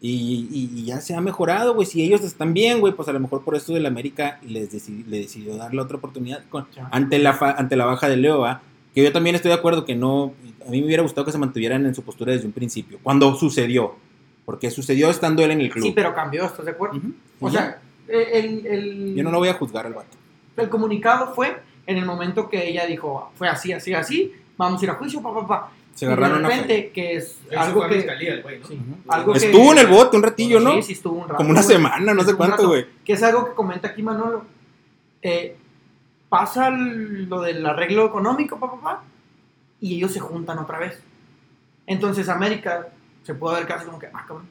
y, y- y ya se ha mejorado, güey, si ellos están bien, güey, pues a lo mejor por eso del América les decidi- le decidió dar la otra oportunidad con- ante, la fa- ante la baja de Leo, ¿va? Que yo también estoy de acuerdo que no, a mí me hubiera gustado que se mantuvieran en su postura desde un principio, cuando sucedió, porque sucedió estando él en el club. Sí, pero cambió, ¿estás de acuerdo? O sea, el, el, ya. yo no lo voy a juzgar al vato. el comunicado fue en el momento que ella dijo, fue así, así, así, vamos a ir a juicio, pa, pa, pa. Se Y de agarraron una repente, que es algo que... fiscalía, el güey, ¿no? Sí, Ujú. algo que- Estuvo en el bote un ratillo, ¿no? Sí, sí, estuvo un rato. Como una semana, no sé cuánto, güey. Que es algo que comenta aquí Manolo. Eh, pasa lo del arreglo económico, pa, pa, pa, y ellos se juntan otra vez. Entonces América se puede ver casi como que, ah, cabrón.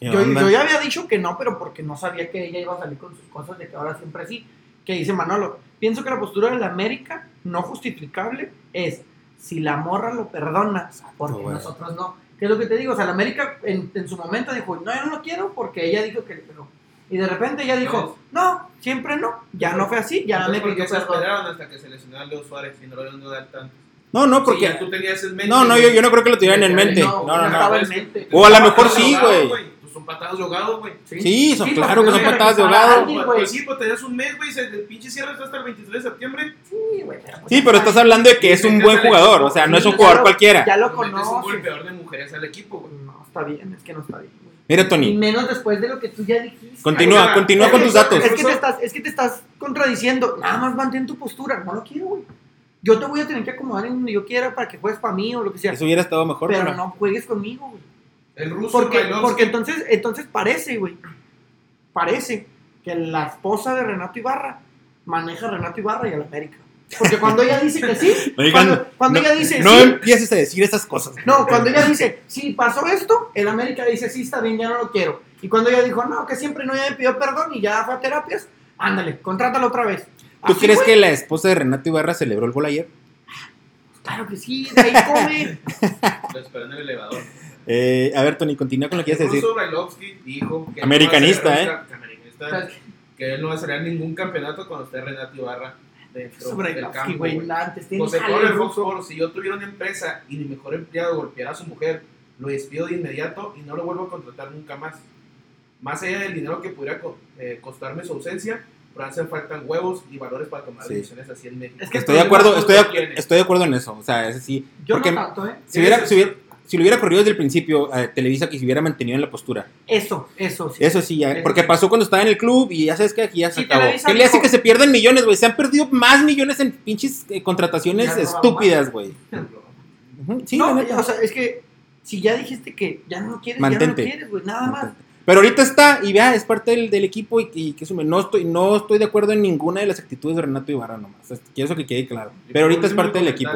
¿Qué Yo, ya había dicho que no, pero porque no sabía que ella iba a salir con sus cosas de que ahora siempre sí. Que dice Manolo, pienso que la postura de la América, no justificable, es si la morra lo perdona, porque nosotros no. ¿Qué es lo que te digo? O sea, la América en, en su momento dijo, no, yo no lo quiero porque ella dijo que pegó. Y de repente ella dijo, no, siempre no. Ya no fue así, ya me Entonces, ¿por pidió qué se perdón. esperaron hasta que se lesionara Leo Suárez y no lo dieron dar tanto? No, no, porque. ya tú tenías en mente. No, no, yo, yo no creo que lo tuvieran en mente. No, No, no, no no. en mente. O a lo mejor sí, güey. Pues son patadas de ahogado, güey. Sí, son claro porque que son no patadas de a ahogado. Pues sí, pues tenías un mes, güey, el pinche cierre está hasta el 23 de septiembre. Sí, güey, pero, pues, Sí, pero estás hablando de que es un buen jugador. O sea, no es un Sí, jugador ya cualquiera. Ya lo Le metes un conoces. golpeador de mujeres al equipo, güey. No, está bien, es que no está bien. Mira, Y Tony, menos después de lo que tú ya dijiste. continúa, continúa Es con tus datos. Es que, te estás, es que te estás contradiciendo. Nada más mantén tu postura. No lo quiero, güey. Yo te voy a tener que acomodar en donde yo quiera para que juegues para mí o lo que sea. Eso hubiera estado mejor, pero pero no juegues conmigo, güey. El ruso Porque, porque entonces, entonces parece, güey. Parece que la esposa de Renato Ibarra maneja a Renato Ibarra y a la América. Porque cuando ella dice que sí, Oigan, cuando, cuando no, ella dice no sí, empieces a decir esas cosas. No, cuando ella dice, sí, pasó esto, el América dice, sí, está bien, ya no lo quiero. Y cuando ella dijo, no, que siempre no, ya me pidió perdón y ya fue a terapias, ándale, contrátalo otra vez. ¿Tú Así, crees que la esposa de Renato Ibarra celebró el gol ayer? Claro que sí, de ahí come. Lo esperó en el elevador. Eh, a ver, Tony, continúa con lo que El quieres decir. ruso Brailovsky dijo que Americanista, no va a ¿eh? americanista, que él no va a celebrar ningún campeonato cuando esté Renato Ibarra dentro Sobre del el campo, güey, antes tiene José Pablo si yo tuviera una empresa y mi mejor empleado golpeara a su mujer, lo despido de inmediato y no lo vuelvo a contratar nunca más. Más allá del dinero que pudiera eh, costarme su ausencia, pero hacen faltan huevos y valores para tomar Sí. decisiones así en México. Es que Estoy de acuerdo, estoy estoy de acuerdo en eso. O sea, es así. Yo porque no tanto, ¿eh? si, hubiera, si, hubiera, si lo hubiera corrido desde el principio, eh, Televisa que se hubiera mantenido en la postura. Eso, eso, sí. Eso sí, ya, Eso porque pasó cuando estaba en el club y ya sabes que aquí ya se Sí, acabó. ¿Qué le hace que se pierdan millones, güey? Se han perdido más millones en pinches eh, contrataciones estúpidas, güey. Sí, la no, neta. o sea, es que si ya dijiste que ya no lo quieres, ya no lo quieres, güey, nada más. Pero ahorita está, y vea, es parte del, del equipo y, y que sume. No estoy, no estoy de acuerdo en ninguna de las actitudes de Renato Ibarra nomás. Es- Quiero eso que quede claro. Pero ahorita es parte del equipo.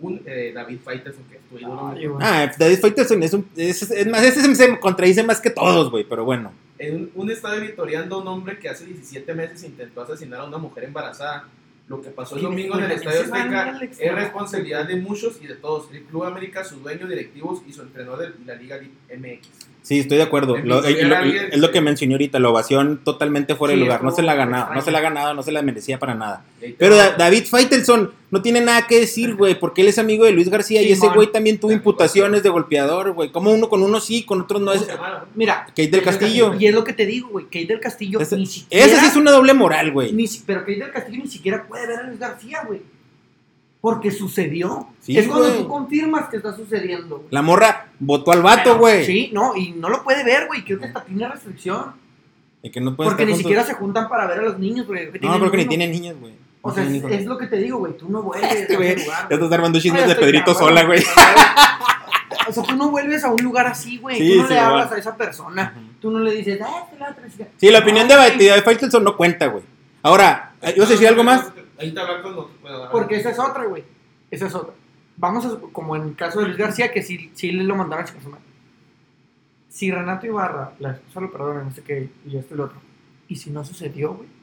Un eh, David Faitelson que es tu ídolo. Ay, güey. Ah, David Faitelson es un. Es, es más, ese se- contradice más que todos, güey, pero bueno. En un estadio victoriando a un hombre que hace 17 meses intentó asesinar a una mujer embarazada Lo que pasó el ¿Qué domingo en el Estadio Azteca es responsabilidad de muchos y de todos. El Club América, su dueño, directivos y su entrenador de la Liga MX. Sí, estoy de acuerdo. Lo- y lo- alguien- es lo que mencioné ahorita, la ovación totalmente fuera Sí, de lugar. No se la ha ganado, no se la ha ganado, no se la merecía para nada. Pero David Faitelson no tiene nada que decir, güey, porque él es amigo de Luis García y ese güey también tuvo imputaciones de golpeador, güey. Como uno con uno sí, con otros no ¿Cómo es. Mira, Kate del Castillo. Y es lo que te digo, güey. Kate del Castillo Ese- ni siquiera. Esa sí es una doble moral, güey. pero Kate del Castillo ni siquiera puede ver a Luis García, güey. Porque sucedió. Sí, es cuando tú confirmas que está sucediendo. La morra votó al vato, güey. Sí, no, y no lo puede ver, güey. Creo que hasta tiene restricción. Y que no puede Porque ni siquiera se juntan para ver a los niños, güey. No, tienen creo que ni uno. tiene niñas, güey. O sea, es, lo que te digo, güey. Tú no vuelves Este a ese lugar. Ya estás armando chismes Ay, de Pedrito cabrón, sola, güey. O sea, tú no vuelves a un lugar así, güey. Sí, tú no sí, le hablas a esa persona. Tú no le dices, ah, este la otra chica". Sí, la opinión de de Faitelson no cuenta, güey. Ahora, ¿ibas a decir algo más? Ahí te hablan con los. bueno, Porque esa es otra, güey. Esa es otra. Vamos a, como en el caso de Luis García, que sí, sí le lo mandaron a chicas Si Renato Ibarra, la esposa lo perdona, no sé qué, y esto y lo otro. Y si no sucedió, güey.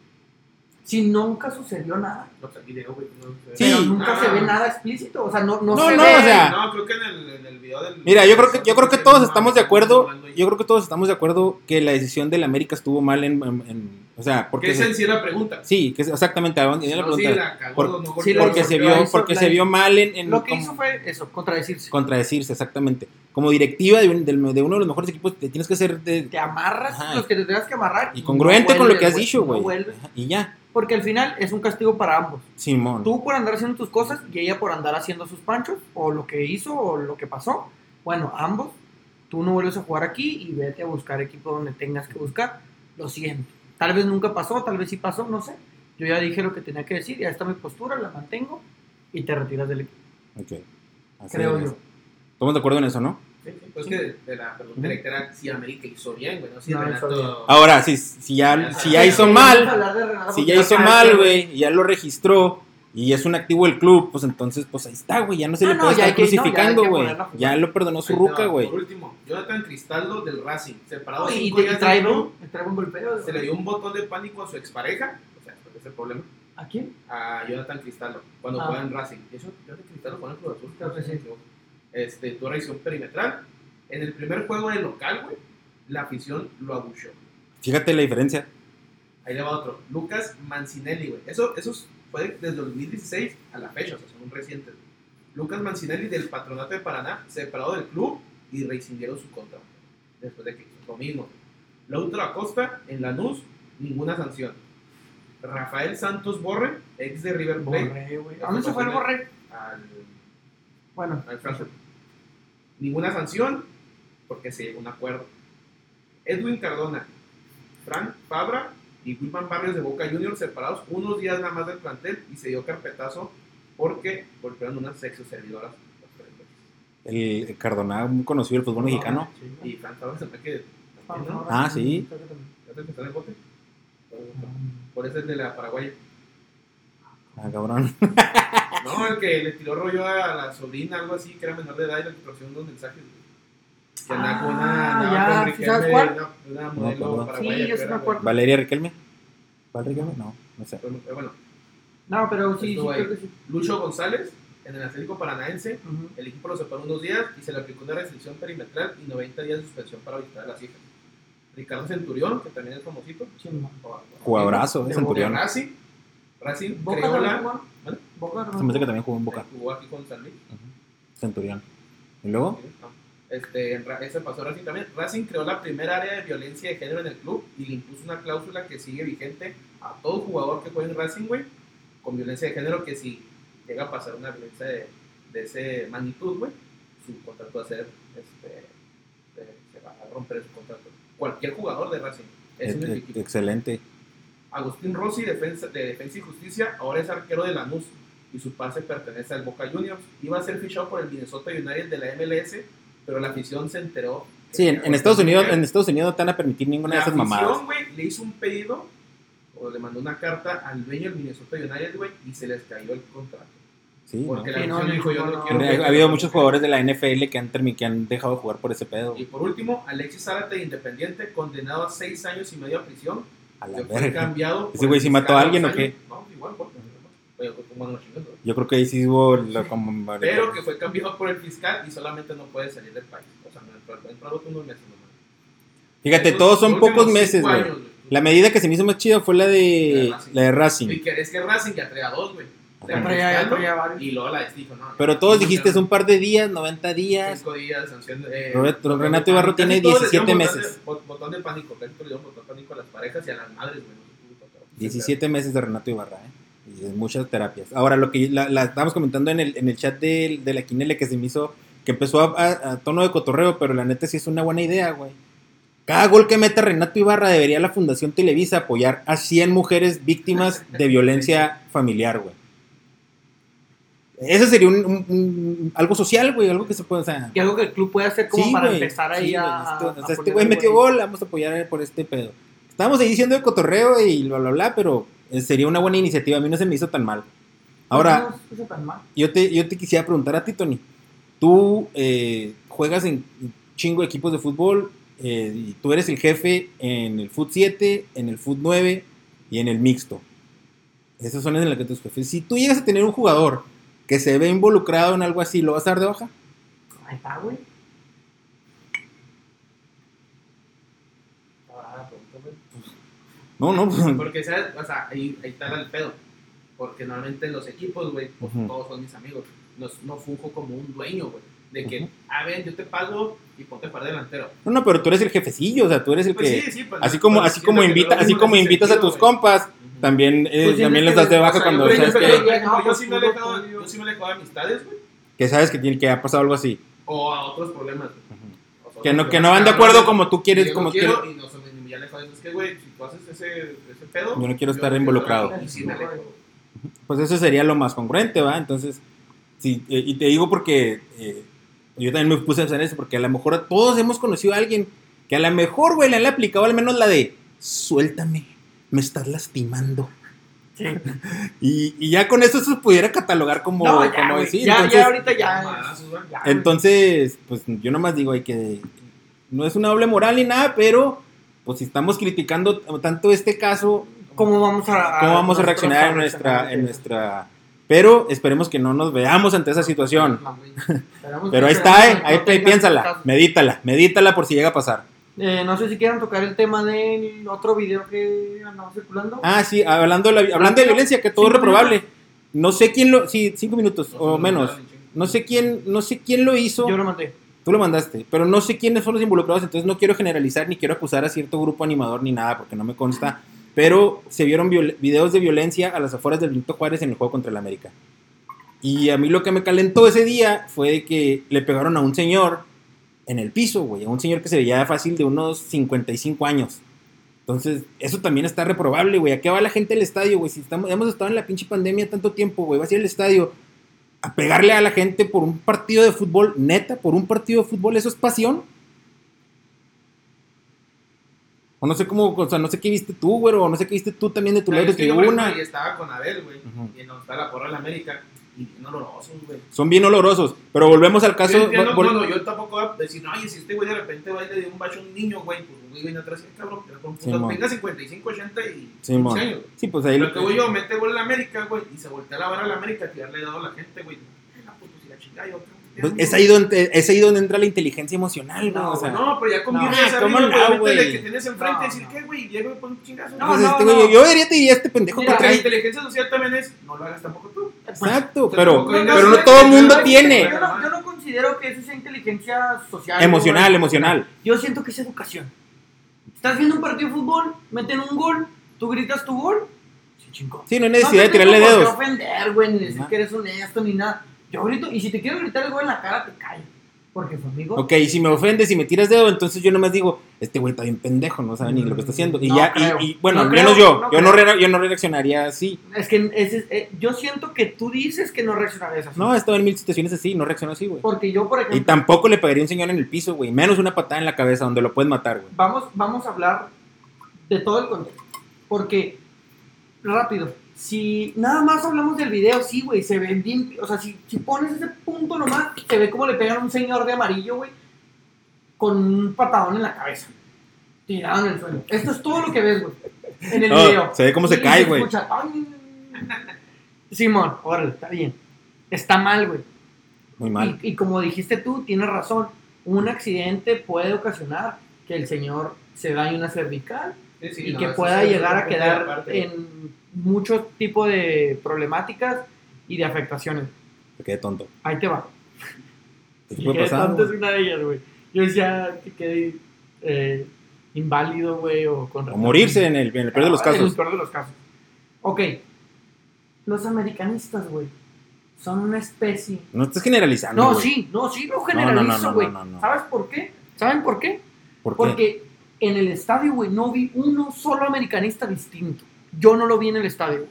Si nunca sucedió nada. No, el video, güey, no sé. Sí. Pero nunca Ah. se ve nada explícito. O sea, no, no, No, se no, ve. o sea- No, creo que en el, en el video del. Mira, yo creo que yo creo que todos estamos de acuerdo. Yo creo que todos estamos de acuerdo que la decisión del América estuvo mal en, en- en- o sea, Que porque esa se- en sí la pregunta. sí, que es exactamente la, No, sí, pregunta. la cagó, Por- no sí, porque se vio hizo, porque se vio mal en, en Lo que como- hizo fue eso, contradecirse. contradecirse exactamente. Como directiva de, un- del- de uno de los mejores equipos te tienes que ser de- Te amarras Ajá. los que te tengas que amarrar. y congruente no con lo que has dicho, güey. y ya, Porque al final es un castigo para ambos. Simón. Tú por andar haciendo tus cosas y ella por andar haciendo sus panchos, o lo que hizo, o lo que pasó. Bueno, ambos, tú no vuelves a jugar aquí y vete a buscar equipo donde tengas que buscar. Lo siento. Tal vez nunca pasó, tal vez sí pasó, no sé. Yo ya dije lo que tenía que decir, ya está mi postura, la mantengo y te retiras del equipo. Ok. Así Creo es. yo. Estamos de acuerdo en eso, ¿no? Pues que de, la pregunta directa era si América hizo bien, güey, no si No. Renato. Ahora, si, si ya, si ya hizo mal, si ya hizo mal, güey, ya lo registró y es un activo del club, pues entonces, pues ahí está, güey, ya no se Ah, le no, puede ya estar no, ya hay crucificando, güey. ponerlo a jugar. Ya lo perdonó su ruca, güey. Por último, Jonathan Cristaldo del Racing, separado Y, y, cinco días trae, club, un- trae un golpeo. se le dio un botón de pánico a su expareja, o sea, es el problema, ¿A quién? a Jonathan Cristaldo, cuando Ah. juega en Racing. Y eso, Jonathan Cristaldo juega en Cruz Azul. Este, tuvo revisión perimetral. En el primer juego de local, güey, la afición lo abuchó. Fíjate la diferencia. Ahí le va otro. Lucas Mancinelli, güey. Eso, eso fue desde 2016 a la fecha, o sea, son un recientes. Lucas Mancinelli del Patronato de Paraná, separado del club y rescindieron su contrato. Después de que lo mismo. Lautaro Acosta en Lanús, ninguna sanción. Rafael Santos Borre, ex de River Plate, Borré, güey. ¿A dónde se fue el borré? al, Bueno, al Frankfurt. Ninguna sanción porque se llegó a un acuerdo. Edwin Cardona, Frank Fabra y Wilman Barrios de Boca Juniors separados unos días nada más del plantel y se dio carpetazo porque golpearon unas sexo servidoras. El, el Cardona, muy conocido del fútbol mexicano. Y Frank Fabra se me que ¿no? Ah, sí. Creo que también. ¿Ya te empezó en el bote? Por eso es de la Paraguay. Ah, cabrón. No, el que le tiró rollo a la sobrina, algo así, que era menor de edad y le extorsionó unos mensajes. Que andaba con una, Ah, andaba ya, con ¿sí Riquelme, sabes cuál? una, modelo perdón. paraguaya. Sí, yo que sí era, me acuerdo. Valeria Riquelme. ¿Val Riquelme? No, no sé. güey, Bueno, No, pero sí, sí, Estuvo ahí. creo que sí. Lucho González, en el Atlético Paranaense, Ujú. el equipo lo separó unos días y se le aplicó una restricción perimetral y 90 días de suspensión para visitar a las hijas. Ricardo Centurión, que también es famosito. Chingón. Jugadorazo, eh, Centurión. Racing. Racing Boca creó también la... jugó. ¿Vale? Boca Se me hace que también jugó en Boca. Jugó aquí con San Luis. Ujú. Centurión. ¿Y luego? Este, en ese pasó Racing también. Racing creó la primera área de violencia de género en el club y le impuso una cláusula que sigue vigente a todo jugador que juegue en Racing, güey, con violencia de género, que si llega a pasar una violencia de, de ese magnitud, güey, su contrato va a ser, este, eh, se va a romper su contrato. Cualquier jugador de Racing. Es Eh, un eh, equipo. excelente. Agustín Rossi, defensa, de Defensa y Justicia, ahora es arquero de Lanús y su pase pertenece al Boca Juniors. Iba a ser fichado por el Minnesota United de la MLS, pero la afición se enteró. Sí, en, en Estados Unidos, en Estados Unidos no te van a permitir ninguna de la esas mamadas. afición, güey, le hizo un pedido o le mandó una carta al dueño del Minnesota United, güey, y se les cayó el contrato. Sí, ¿no? Porque la Sí, no, afición no, dijo, yo no, no, no. quiero Ha, habido muchos jugadores de la NFL que han, que han dejado de jugar por ese pedo. Y por último, Alexis Zárate, independiente, condenado a seis años y medio a prisión. A la verga. cambiado. ¿Ese güey sí mató a alguien o qué? No, igual, porque-. Yo creo que ahí sí hubo lo- como... Pero que fue cambiado por el fiscal y solamente no puede salir del país. O sea, no entró unos meses nomás. Fíjate, Esos todos son pocos meses, güey. La medida que se me hizo más chida fue la La de, de Racing. la de Racing. Y que es que Racing ya traía dos, güey. Ya ya varios. Y luego la de dijo, no. Pero todos dijiste es un par de días, 90 días. Cinco días, sanción. Eh, Roberto- Renato Ibarro tiene Casi todos le 17 dieron botón meses. de- Botón de pánico, casi todos le dieron botón de pánico a las parejas y a las madres, güey. no se pudo, pero- 17 meses de Renato Ibarra, ¿eh? Y de muchas terapias. Ahora, lo que la, la estábamos comentando en el, en el chat de, de la Quinele que se me hizo, que empezó a, a- a tono de cotorreo, pero la neta sí es una buena idea, güey. Cada gol que meta Renato Ibarra debería la Fundación Televisa apoyar a 100 mujeres víctimas de violencia familiar, güey. Eso sería un, un- un- algo social, güey, algo que se puede, o sea... Y algo que el club puede hacer como Sí, para güey, empezar ahí sí, a. güey, esto- a o sea, este güey metió gol, vamos a apoyar por este pedo. Estábamos ahí diciendo de cotorreo y bla, bla, bla, pero eh, sería una buena iniciativa. A mí no se me hizo tan mal. Ahora, No, no se hizo tan mal. yo te, yo te quisiera preguntar a ti, Tony. Tú eh, juegas en chingo de equipos de fútbol eh, y tú eres el jefe en el Foot 7, en el Foot 9 y en el mixto. Esos son en los que tus jefes. Si tú llegas a tener un jugador que se ve involucrado en algo así, ¿lo vas a dar de baja? Ahí está, güey. Ah. No, no. pues, Porque, ¿sabes? O sea, ahí, ahí está el pedo. Porque normalmente los equipos, güey, pues todos son mis amigos. No, no funjo como un dueño, güey. De que, Ujú. a ver, yo te pago y ponte para delantero. No, no, pero tú eres el jefecillo, o sea, tú eres el Pues que... sí, sí, pues, así como, pues, así como invita, así como invitas a tus compas. También, eh, Pues también les das de baja cuando sabes que, yo sí me he alejado, de amistades, güey. que sabes que tiene que ha pasado algo así. O a otros problemas, güey. Que no, que no van de acuerdo como tú quieres, yo como quieres. y no ya alejado. Es que, güey, si tú haces ese, ese pedo. Yo no quiero estar involucrado. Pues eso sería lo más congruente, ¿va? Entonces, sí, eh, y te digo porque eh, yo también me puse a pensar eso, porque a lo mejor todos hemos conocido a alguien que a lo mejor, güey, le han aplicado al menos la de, suéltame, me estás lastimando. Sí. Y, y ya con eso se pudiera catalogar como, No, ya, como decir. ya, entonces, ya ahorita ya. Entonces, pues yo nomás digo, hay que. No es una doble moral ni nada, pero pues si estamos criticando tanto este caso, ¿Cómo vamos a, ¿cómo vamos a reaccionar en nuestra, en nuestra. Pero esperemos que no nos veamos ante esa situación. No, Pero ahí está, eh, no ahí tengan piénsala, medítala, medítala por si llega a pasar. Eh, no sé si quieran tocar el tema del otro video que andaba circulando. Ah, sí, hablando de, la- hablando de violencia, que todo es reprobable. No sé quién lo. Sí, cinco minutos No, o no, menos. no, sé quién, no sé quién lo hizo. Yo lo mandé. Tú lo mandaste, pero no sé quiénes son los involucrados, entonces no quiero generalizar ni quiero acusar a cierto grupo animador ni nada, porque no me consta. Pero se vieron videos de violencia a las afueras del Benito Juárez en el juego contra el América. Y a mí lo que me calentó ese día fue de que le pegaron a un señor en el piso, güey, a un señor que se veía fácil de unos 55 años. Entonces, eso también está reprobable, güey. ¿A qué va la gente al estadio, güey? Si estamos, hemos estado en la pinche pandemia tanto tiempo, güey, vas a ir al estadio a pegarle a la gente por un partido de fútbol, neta, por un partido de fútbol, ¿eso es pasión? O no sé cómo, o sea, no sé qué viste tú, güey, o no sé qué viste tú también de tu lado de yo, tribuna. ejemplo, y estaba con Abel, güey. Y nos está la porra de la América. Y bien olorosos, güey. Son bien olorosos, pero volvemos al caso. Yo entiendo, vol- bueno, yo tampoco voy a decir, no, oye, si este güey de repente va y le dio un bacho a un niño, güey, pues güey viene atrás y cabrón, pero con Sí, puta, mon. tenga 55, 80 y Sí, 15 mon. años. sí, pues ahí Lo que voy yo, mete gol en la América, güey, y se voltea la vara a la América que ya le he dado a la gente, güey. "Eh, la puta, si la chingada, yo. Pues, es, ahí donde, es ahí donde entra la inteligencia emocional, güey. No, o sea, No, pero ya con No, ¿cómo no, güey, que tienes enfrente No, y decir, no. ¿qué, güey? Llega y pon un chingazo. No, pues, no, este no. yo debería te diría este pendejo Mira, que La trae. inteligencia social también es, no lo hagas tampoco tú. Exacto, pero, pero a no todo el mundo no, tiene. Yo no, yo no considero que eso sea inteligencia social. Emocional, güey. emocional. Yo siento que es educación. Estás viendo un partido de fútbol, meten un gol, tú gritas tu gol, se chingó. Sí, no hay No necesidad te de tirarle tengo por qué dedos. ofender, güey, ni decir que eres honesto, ni nada. Yo grito, y si te quiero gritar el gol en la cara, te callo. Porque fue amigo. Ok, y si me ofendes y me tiras dedo, entonces yo nomás digo, este güey está bien pendejo, no sabe ni lo que está haciendo. Y No ya, y, y, bueno, No al menos creo, yo, no yo, no re- yo no reaccionaría así. Es que ese es- eh, yo siento que tú dices que no reaccionarías así. No, he estado en mil situaciones así, no reacciono así, güey. Porque yo, por Y ejemplo, tampoco le pegaría un señor en el piso, güey. Menos una patada en la cabeza donde lo puedes matar, güey. vamos, vamos a hablar de todo el contexto. Porque, rápido, si nada más hablamos del video, sí, güey, se ve bien. O sea, si, si pones ese punto nomás, se ve como le pegan a un señor de amarillo, güey, con un patadón en la cabeza. Tirado en el suelo. Esto es todo lo que ves, güey, en el video. se ve cómo se Y cae, güey. Simón, órale, está bien. Está mal, güey. Muy mal. Y, y como dijiste tú, tienes razón. Un accidente puede ocasionar que el señor se dañe una cervical Sí, sí, y no, que pueda llegar a quedar en muchos tipos de problemáticas y de afectaciones. Me quedé tonto. Ahí te va. ¿Qué puede pasar? tanto es una de ellas, güey. Yo decía que quedé eh, inválido, güey, o con... O morirse en el, en el peor de los Ah, En el casos. peor de los casos. Ok. Los americanistas, güey, son una especie... No estás generalizando. No, sí, no, sí lo no, generalizo, no, güey. no, no, no. ¿Sabes por qué? ¿Saben por qué? ¿Por qué? Porque en el estadio, güey, no vi uno solo americanista distinto. Yo no lo vi en el estadio,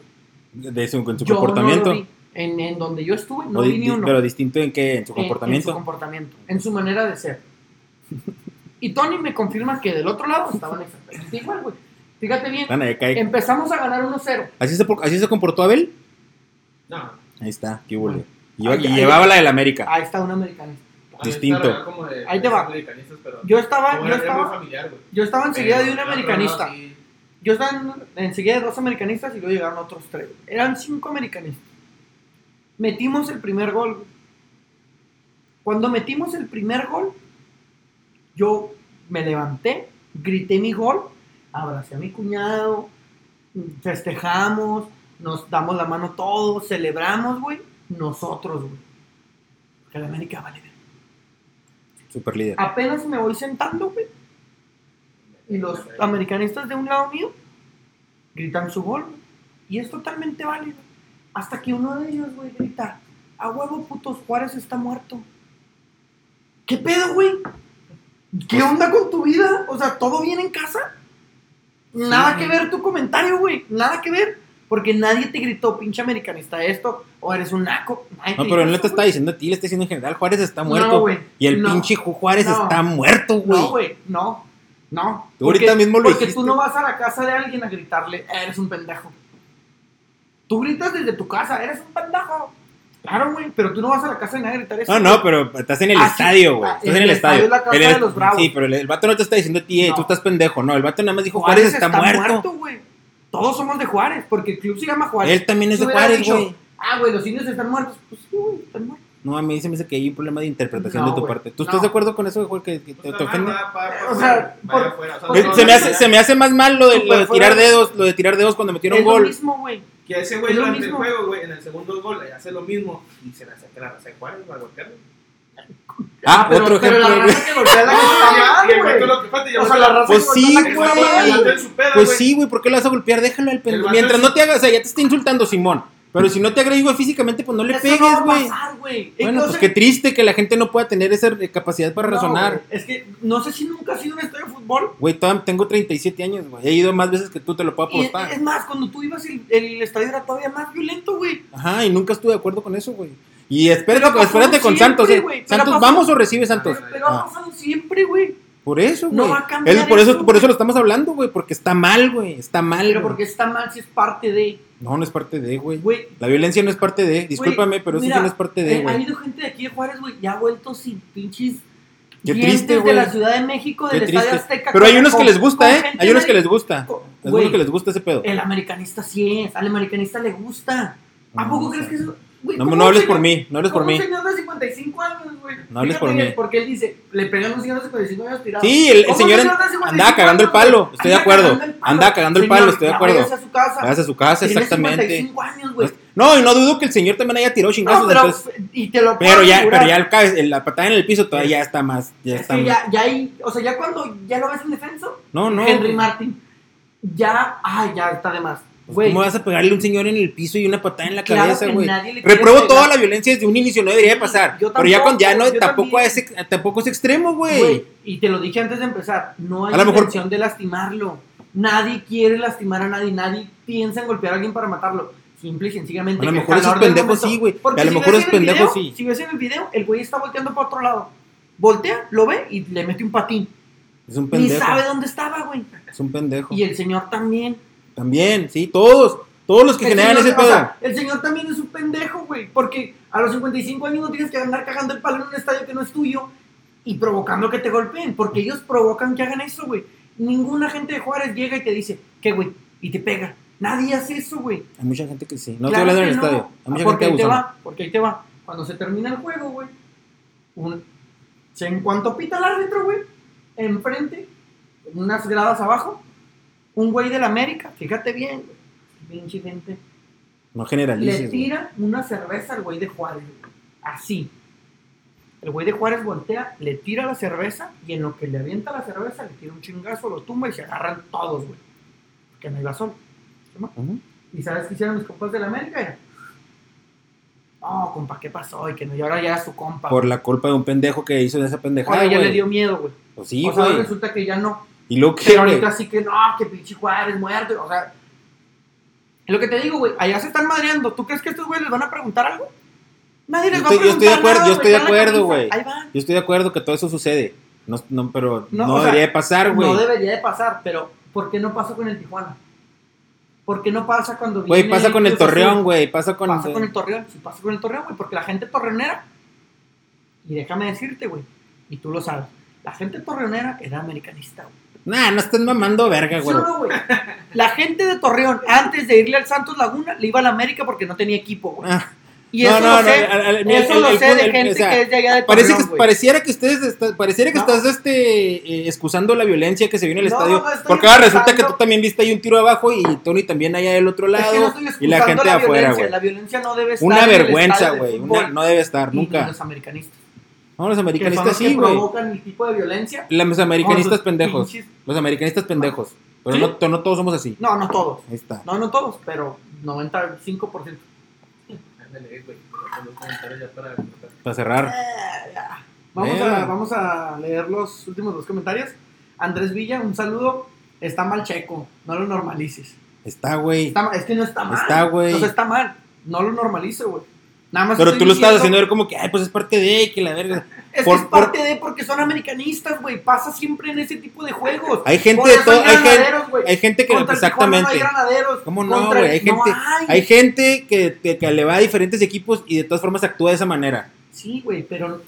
güey. De en su Yo comportamiento. no lo vi. En, en donde yo estuve, no O vi ni uno. Pero distinto en qué? En su En- En, comportamiento. su comportamiento, en su manera de ser. Y Tony me confirma que del otro lado estaban exactamente igual, güey. Fíjate bien, empezamos a ganar 1-0. ¿Así, se, por- ¿Así se comportó Abel? No. Ahí está, qué Bueno. llevaba la del América. Ahí está un americanista. Distinto. está como de- Ahí te va. pero Yo estaba, yo estaba, familiar, yo estaba enseguida de un americanista. no, sí. Yo estaba en- enseguida de dos americanistas y luego llegaron otros tres. Eran cinco americanistas. Metimos el primer gol. Cuando metimos el primer gol, yo me levanté, grité mi gol, abracé a mi cuñado, festejamos, nos damos la mano todos, celebramos, güey. Nosotros, güey. Que la América vale. Super líder. Apenas me voy sentando, güey. Y los americanistas de un lado mío gritan su gol. güey. Y es totalmente válido. Hasta que uno de ellos, güey, grita, a huevo putos, Juárez está muerto. ¿Qué pedo, güey? ¿Qué onda con tu vida? O sea, ¿todo bien en casa? Nada que ver tu comentario, güey. Nada que ver. Porque nadie te gritó, pinche americanista, esto, o eres un naco. Nadie No, pero dijo no te está diciendo a ti, le está diciendo en general. Juárez está muerto. No, güey. y el No. pinche Ju- Juárez No. está muerto, güey. No, güey, no, no. Tú ahorita mismo lo Porque dijiste. tú no vas a la casa de alguien a gritarle, eres un pendejo. Tú gritas desde tu casa, eres un pendejo. Claro, güey, pero tú no vas a la casa de nadie a gritar eso. No, no, pero estás en el estadio, güey. Ah, Estás en el estadio. es la casa El- de los bravos. Sí, pero el, el vato no te está diciendo a ti, eh, No. tú estás pendejo. No, el vato nada más dijo Juárez, está, muerto. güey. Todos somos de Juárez, porque el club se llama Juárez. Él también es de Juárez, güey. Ah, güey, los indios están muertos. Pues sí, güey, están muertos. No, a mí se me dice que hay un problema de interpretación No, de tu güey. parte. ¿Tú No. estás de acuerdo con eso, güey, que, que te, Pues, te va, ofende? O sea, por- afuera, o sea, por- no, se, no, me hace, se me hace más mal lo de, lo de tirar dedos, lo de tirar dedos cuando metieron es lo gol. mismo, güey. Que ese güey lo durante el juego, güey, en el segundo gol, hace lo mismo y se le hace que la raza de Juárez va a golpearlo. Ah, Pero- otro pero ejemplo. la raza que golpea la que está mal, güey. O sea, la raza Pues que sí, golpea la que Está está güey. Pues sí, güey, ¿por qué lo vas a golpear? Déjalo al pendejo. Mientras no te hagas, o sea, ya te está insultando, Simón. Pero si no te agrego físicamente, pues no le Eso pegues, no va a güey. pasar, güey. Bueno, pues qué triste que la gente no pueda tener esa capacidad para No, razonar. Es que no sé si nunca has ido a un estadio de fútbol. Güey, tengo 37 años, güey. He ido más veces que tú, te lo puedo Y es, apostar. es más, cuando tú ibas, el, el estadio era todavía más violento, güey. Ajá, y nunca estuve de acuerdo con eso, güey. Y espérate, Pero ha espérate con siempre, Santos, eh. ha Santos, ¿vamos o recibe Santos? Pero, ha Ah, pasado siempre, güey. por eso, No güey. va a cambiar Es por eso, eso, por eso lo estamos hablando, güey. Porque está mal, güey. Está mal. Pero porque está mal si es parte de, No, no es parte de, güey. La violencia no es parte de. Discúlpame, pero eso mira, sí no es parte eh, de, Ha güey. habido gente de aquí de Juárez, güey, ya ha vuelto sin pinches Qué triste, de güey. la Ciudad de México, del Estadio. Azteca. Pero hay con- unos que les gusta, ¿eh? Hay unos de- que les gusta. Hay unos que les gusta ese pedo. El americanista sí es, al americanista le gusta. ¿A No, poco no crees que eso.? No, ¿cómo no hables señor- por mí, no hables por mí. Un señor de 55 años, güey. No hables por Fíjate, mí. Porque él dice, le pegan a un señor de 55 años tirado. Sí, el, el ¿Cómo señor un en- de 55 andaba cagando el palo, estoy de acuerdo. Andaba cagando el palo, Señor, estoy de acuerdo. váyase a su casa. Váyase a su casa, Tiene exactamente. 55 años, güey. No, y no dudo que el señor también haya tirado chingazos. No, pero, entonces- y te lo puedo pero ya, asegurar. pero ya el la patada en el piso todavía ya está más. Ya Es está que más- ya, ya hay, o sea, ya cuando ya lo ves en defenso, No, no. Henry Martin, ya, ay, ya está de más. Pues, ¿Cómo vas a pegarle a un señor en el piso y una patada en la Claro cabeza, güey? Repruebo pegar. toda la violencia desde un inicio, no debería de pasar. pero ya cuando ya no, tampoco, es, ex- tampoco es extremo, güey. y te lo dije antes de empezar, no hay A lo mejor- intención de lastimarlo. Nadie quiere lastimar a nadie, nadie piensa en golpear a alguien para matarlo. Simple y sencillamente. A lo mejor esos pendejos sí, güey. A lo si mejor esos pendejos video- sí. Si ves en el video, el güey está volteando para otro lado. Voltea, lo ve y le mete un patín. Es un Ni pendejo. sabe dónde estaba, güey. Es un pendejo. Y el señor también. También, sí, todos. Todos los que El generan señor- ese o pedo. sea, el señor también es un pendejo, güey. Porque a los 55 años no tienes que andar cagando el palo en un estadio que no es tuyo y provocando que te golpeen. Porque ellos provocan que hagan eso, güey. Ninguna gente de Juárez llega y te dice, ¿qué, güey? Y te pega. Nadie hace eso, güey. Hay mucha gente que sí. No Claro estoy hablando del no. estadio. Hay mucha porque gente ahí te va, porque ahí te va. Cuando se termina el juego, güey, un- en cuanto pita el árbitro, güey, enfrente, en unas gradas abajo, un güey del América, fíjate bien, güey, pinche gente, No le generalices. güey. tira una cerveza al güey de Juárez, güey, así. El güey de Juárez voltea, le tira la cerveza y en lo que le avienta la cerveza le tira un chingazo, lo tumba y se agarran todos, güey. Que no iba solo. Ujú. ¿Y sabes qué hicieron mis compas del América? No, compa, ¿qué pasó? Y que no, y ahora ya es su compa. Por la culpa de un pendejo que hizo de esa pendejada, ahora ya güey. le dio miedo, güey. Pues sí, o sea, güey. resulta que ya no. Y luego que, Pero güey. ahorita sí que no, que pinche Juárez muerto. O sea, es lo que te digo, güey. Allá se están madreando. ¿Tú crees que estos güeyes les van a preguntar algo? Nadie les Yo va a estoy- yo preguntar. estoy de acuerdo, nada, yo estoy de güey, acuerdo, güey. Ahí van. Yo estoy de acuerdo que todo eso sucede. No, no, pero No, no, o sea, debería de pasar, güey. No debería de pasar, pero ¿por qué no pasa con el Tijuana? ¿Por qué no pasa cuando Güey, viene pasa con el? Torreón, güey. Pasa con. pasa con el Torreón, sí pasa con el Torreón, güey, porque la gente torreonera, y déjame decirte, güey, y tú lo sabes, la gente torreonera era americanista, güey. Nah, no estás mamando verga, ¿Sí güey. o no, güey? La gente de Torreón, antes de irle al Santos Laguna, le iba a la América porque no tenía equipo, güey. Ah, Y no, eso no, lo no, sé, mira, eso el- lo el sé de el- gente o sea, que es de allá de Parece Torreón, que, pareciera que ustedes está- pareciera que No. estás este eh, excusando la violencia que se viene al No, estadio. no porque ahora resulta que tú también viste ahí un tiro abajo y Tony también allá del otro Es lado que no estoy y la gente la afuera, güey. La violencia no debe estar Una en el vergüenza, güey. No debe estar, nunca. los americanistas. No, los Que son americanistas sí, güey. provocan el tipo de violencia. Los americanistas pendejos. pinches- Los americanistas pendejos. Pero ¿Sí? no, no todos somos así. No, no todos. Ahí está. No, no todos, pero 95%. Ándale, güey. Para cerrar. Eh. Vamos, a, vamos a leer los últimos dos comentarios. Andrés Villa, un saludo. Está mal checo, no lo normalices. Está, güey. Es que no está mal. Está, güey. Sea, está mal. No lo normalice, güey. Nada más Pero tú lo estás haciendo ver como que, ay, pues es parte de que la verga. Es por- que es parte de porque son americanistas, güey. Pasa siempre en ese tipo de juegos. Hay gente Por de todo. Hay gente, hay gente que. Contra el Exactamente. No hay granaderos. ¿Cómo no, güey? Hay no gente, hay. hay gente que, que, que le va a diferentes equipos y de todas formas actúa de esa manera. Sí, güey, pero.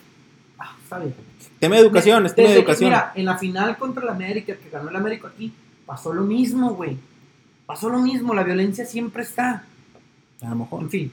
Ah, bien. Tema de educación, es tema de educación. mira, en la final contra el América, que ganó el América aquí, pasó lo mismo, güey. Pasó lo mismo, la violencia siempre está. A lo mejor. En fin,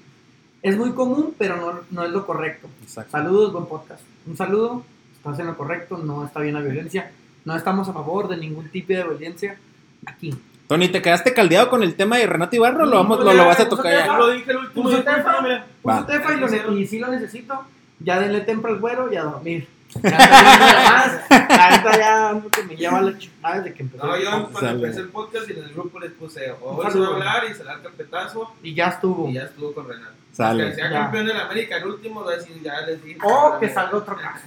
es muy común, pero no, no es lo correcto. Exacto. Saludos, buen podcast. Un saludo, estás en lo correcto, no está bien la violencia. No estamos a favor de ningún tipo de violencia aquí. Tony, ¿te quedaste caldeado con el tema de Renato Ibarro? ¿Lo, vamos, No, lo, ya, lo vas a tocar tefa. ya? Yo lo dije el último Puso tefa, mira. puso Va. tefa y, y sí lo necesito. Ya denle tempra al güero y a dormir. Ya. Ahorita ya que me lleva la chingada desde que empezó. No, yo cuando Sale. empecé el podcast y en el grupo les puse, hoy se va a hablar y se da el carpetazo Y ya estuvo. y ya estuvo con Renato. Sale. Que sea Ya. campeón de la América, el último, va a decir, ya les dije. O que salga otro caso.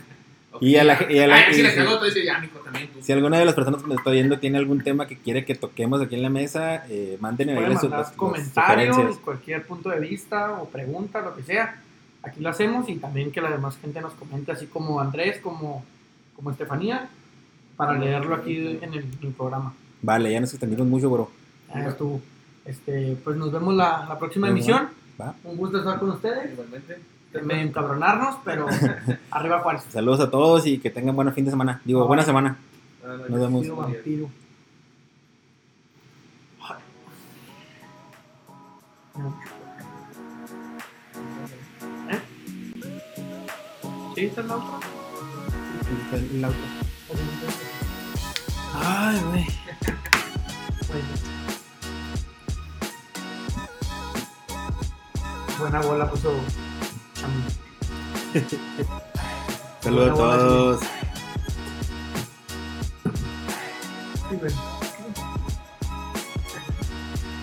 Ok. Y a la- y a la- Ay, si y si- cagó, te dice, ya, mijo, también tú. Si alguna de las personas que nos está viendo tiene algún tema que quiere que toquemos aquí en la mesa, eh, manden ahí las comentarios, cualquier punto de vista o pregunta, lo que sea. Aquí lo hacemos y también que la demás gente nos comente, así como Andrés, como, como Estefanía, para leerlo aquí en el, en el programa. Vale, ya nos extendimos mucho, bro. Ya estuvo. Este, pues nos vemos la, la próxima emisión. Va. Un gusto estar con ustedes. Igualmente. Me encabronarnos, pero arriba Juárez. Saludos a todos y que tengan buen fin de semana. Digo, buena semana. No, Nos vemos. Vampiro, vampiro. ¿Eh? ¿Sí? ¿Está el otro? El auto. Ay, güey. Buena bola puso. Saludos a todos. Sí, güey.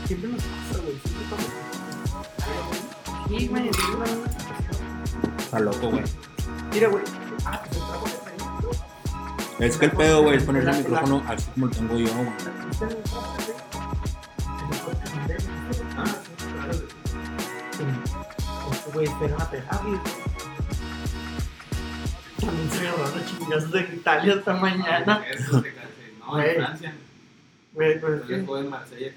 Siempre nos pasa, güey. Siempre pasa. Sí, güey. sí, güey. Está loco, güey. Mira, güey. Ah, pues. Es que el pedo, güey, es poner el micrófono así como lo tengo yo, güey. Güey pegar, güey. También se me agarraron chingazos de Italia esta mañana. Eso se canse. No, en Francia. Güey, pues Yo en Marsella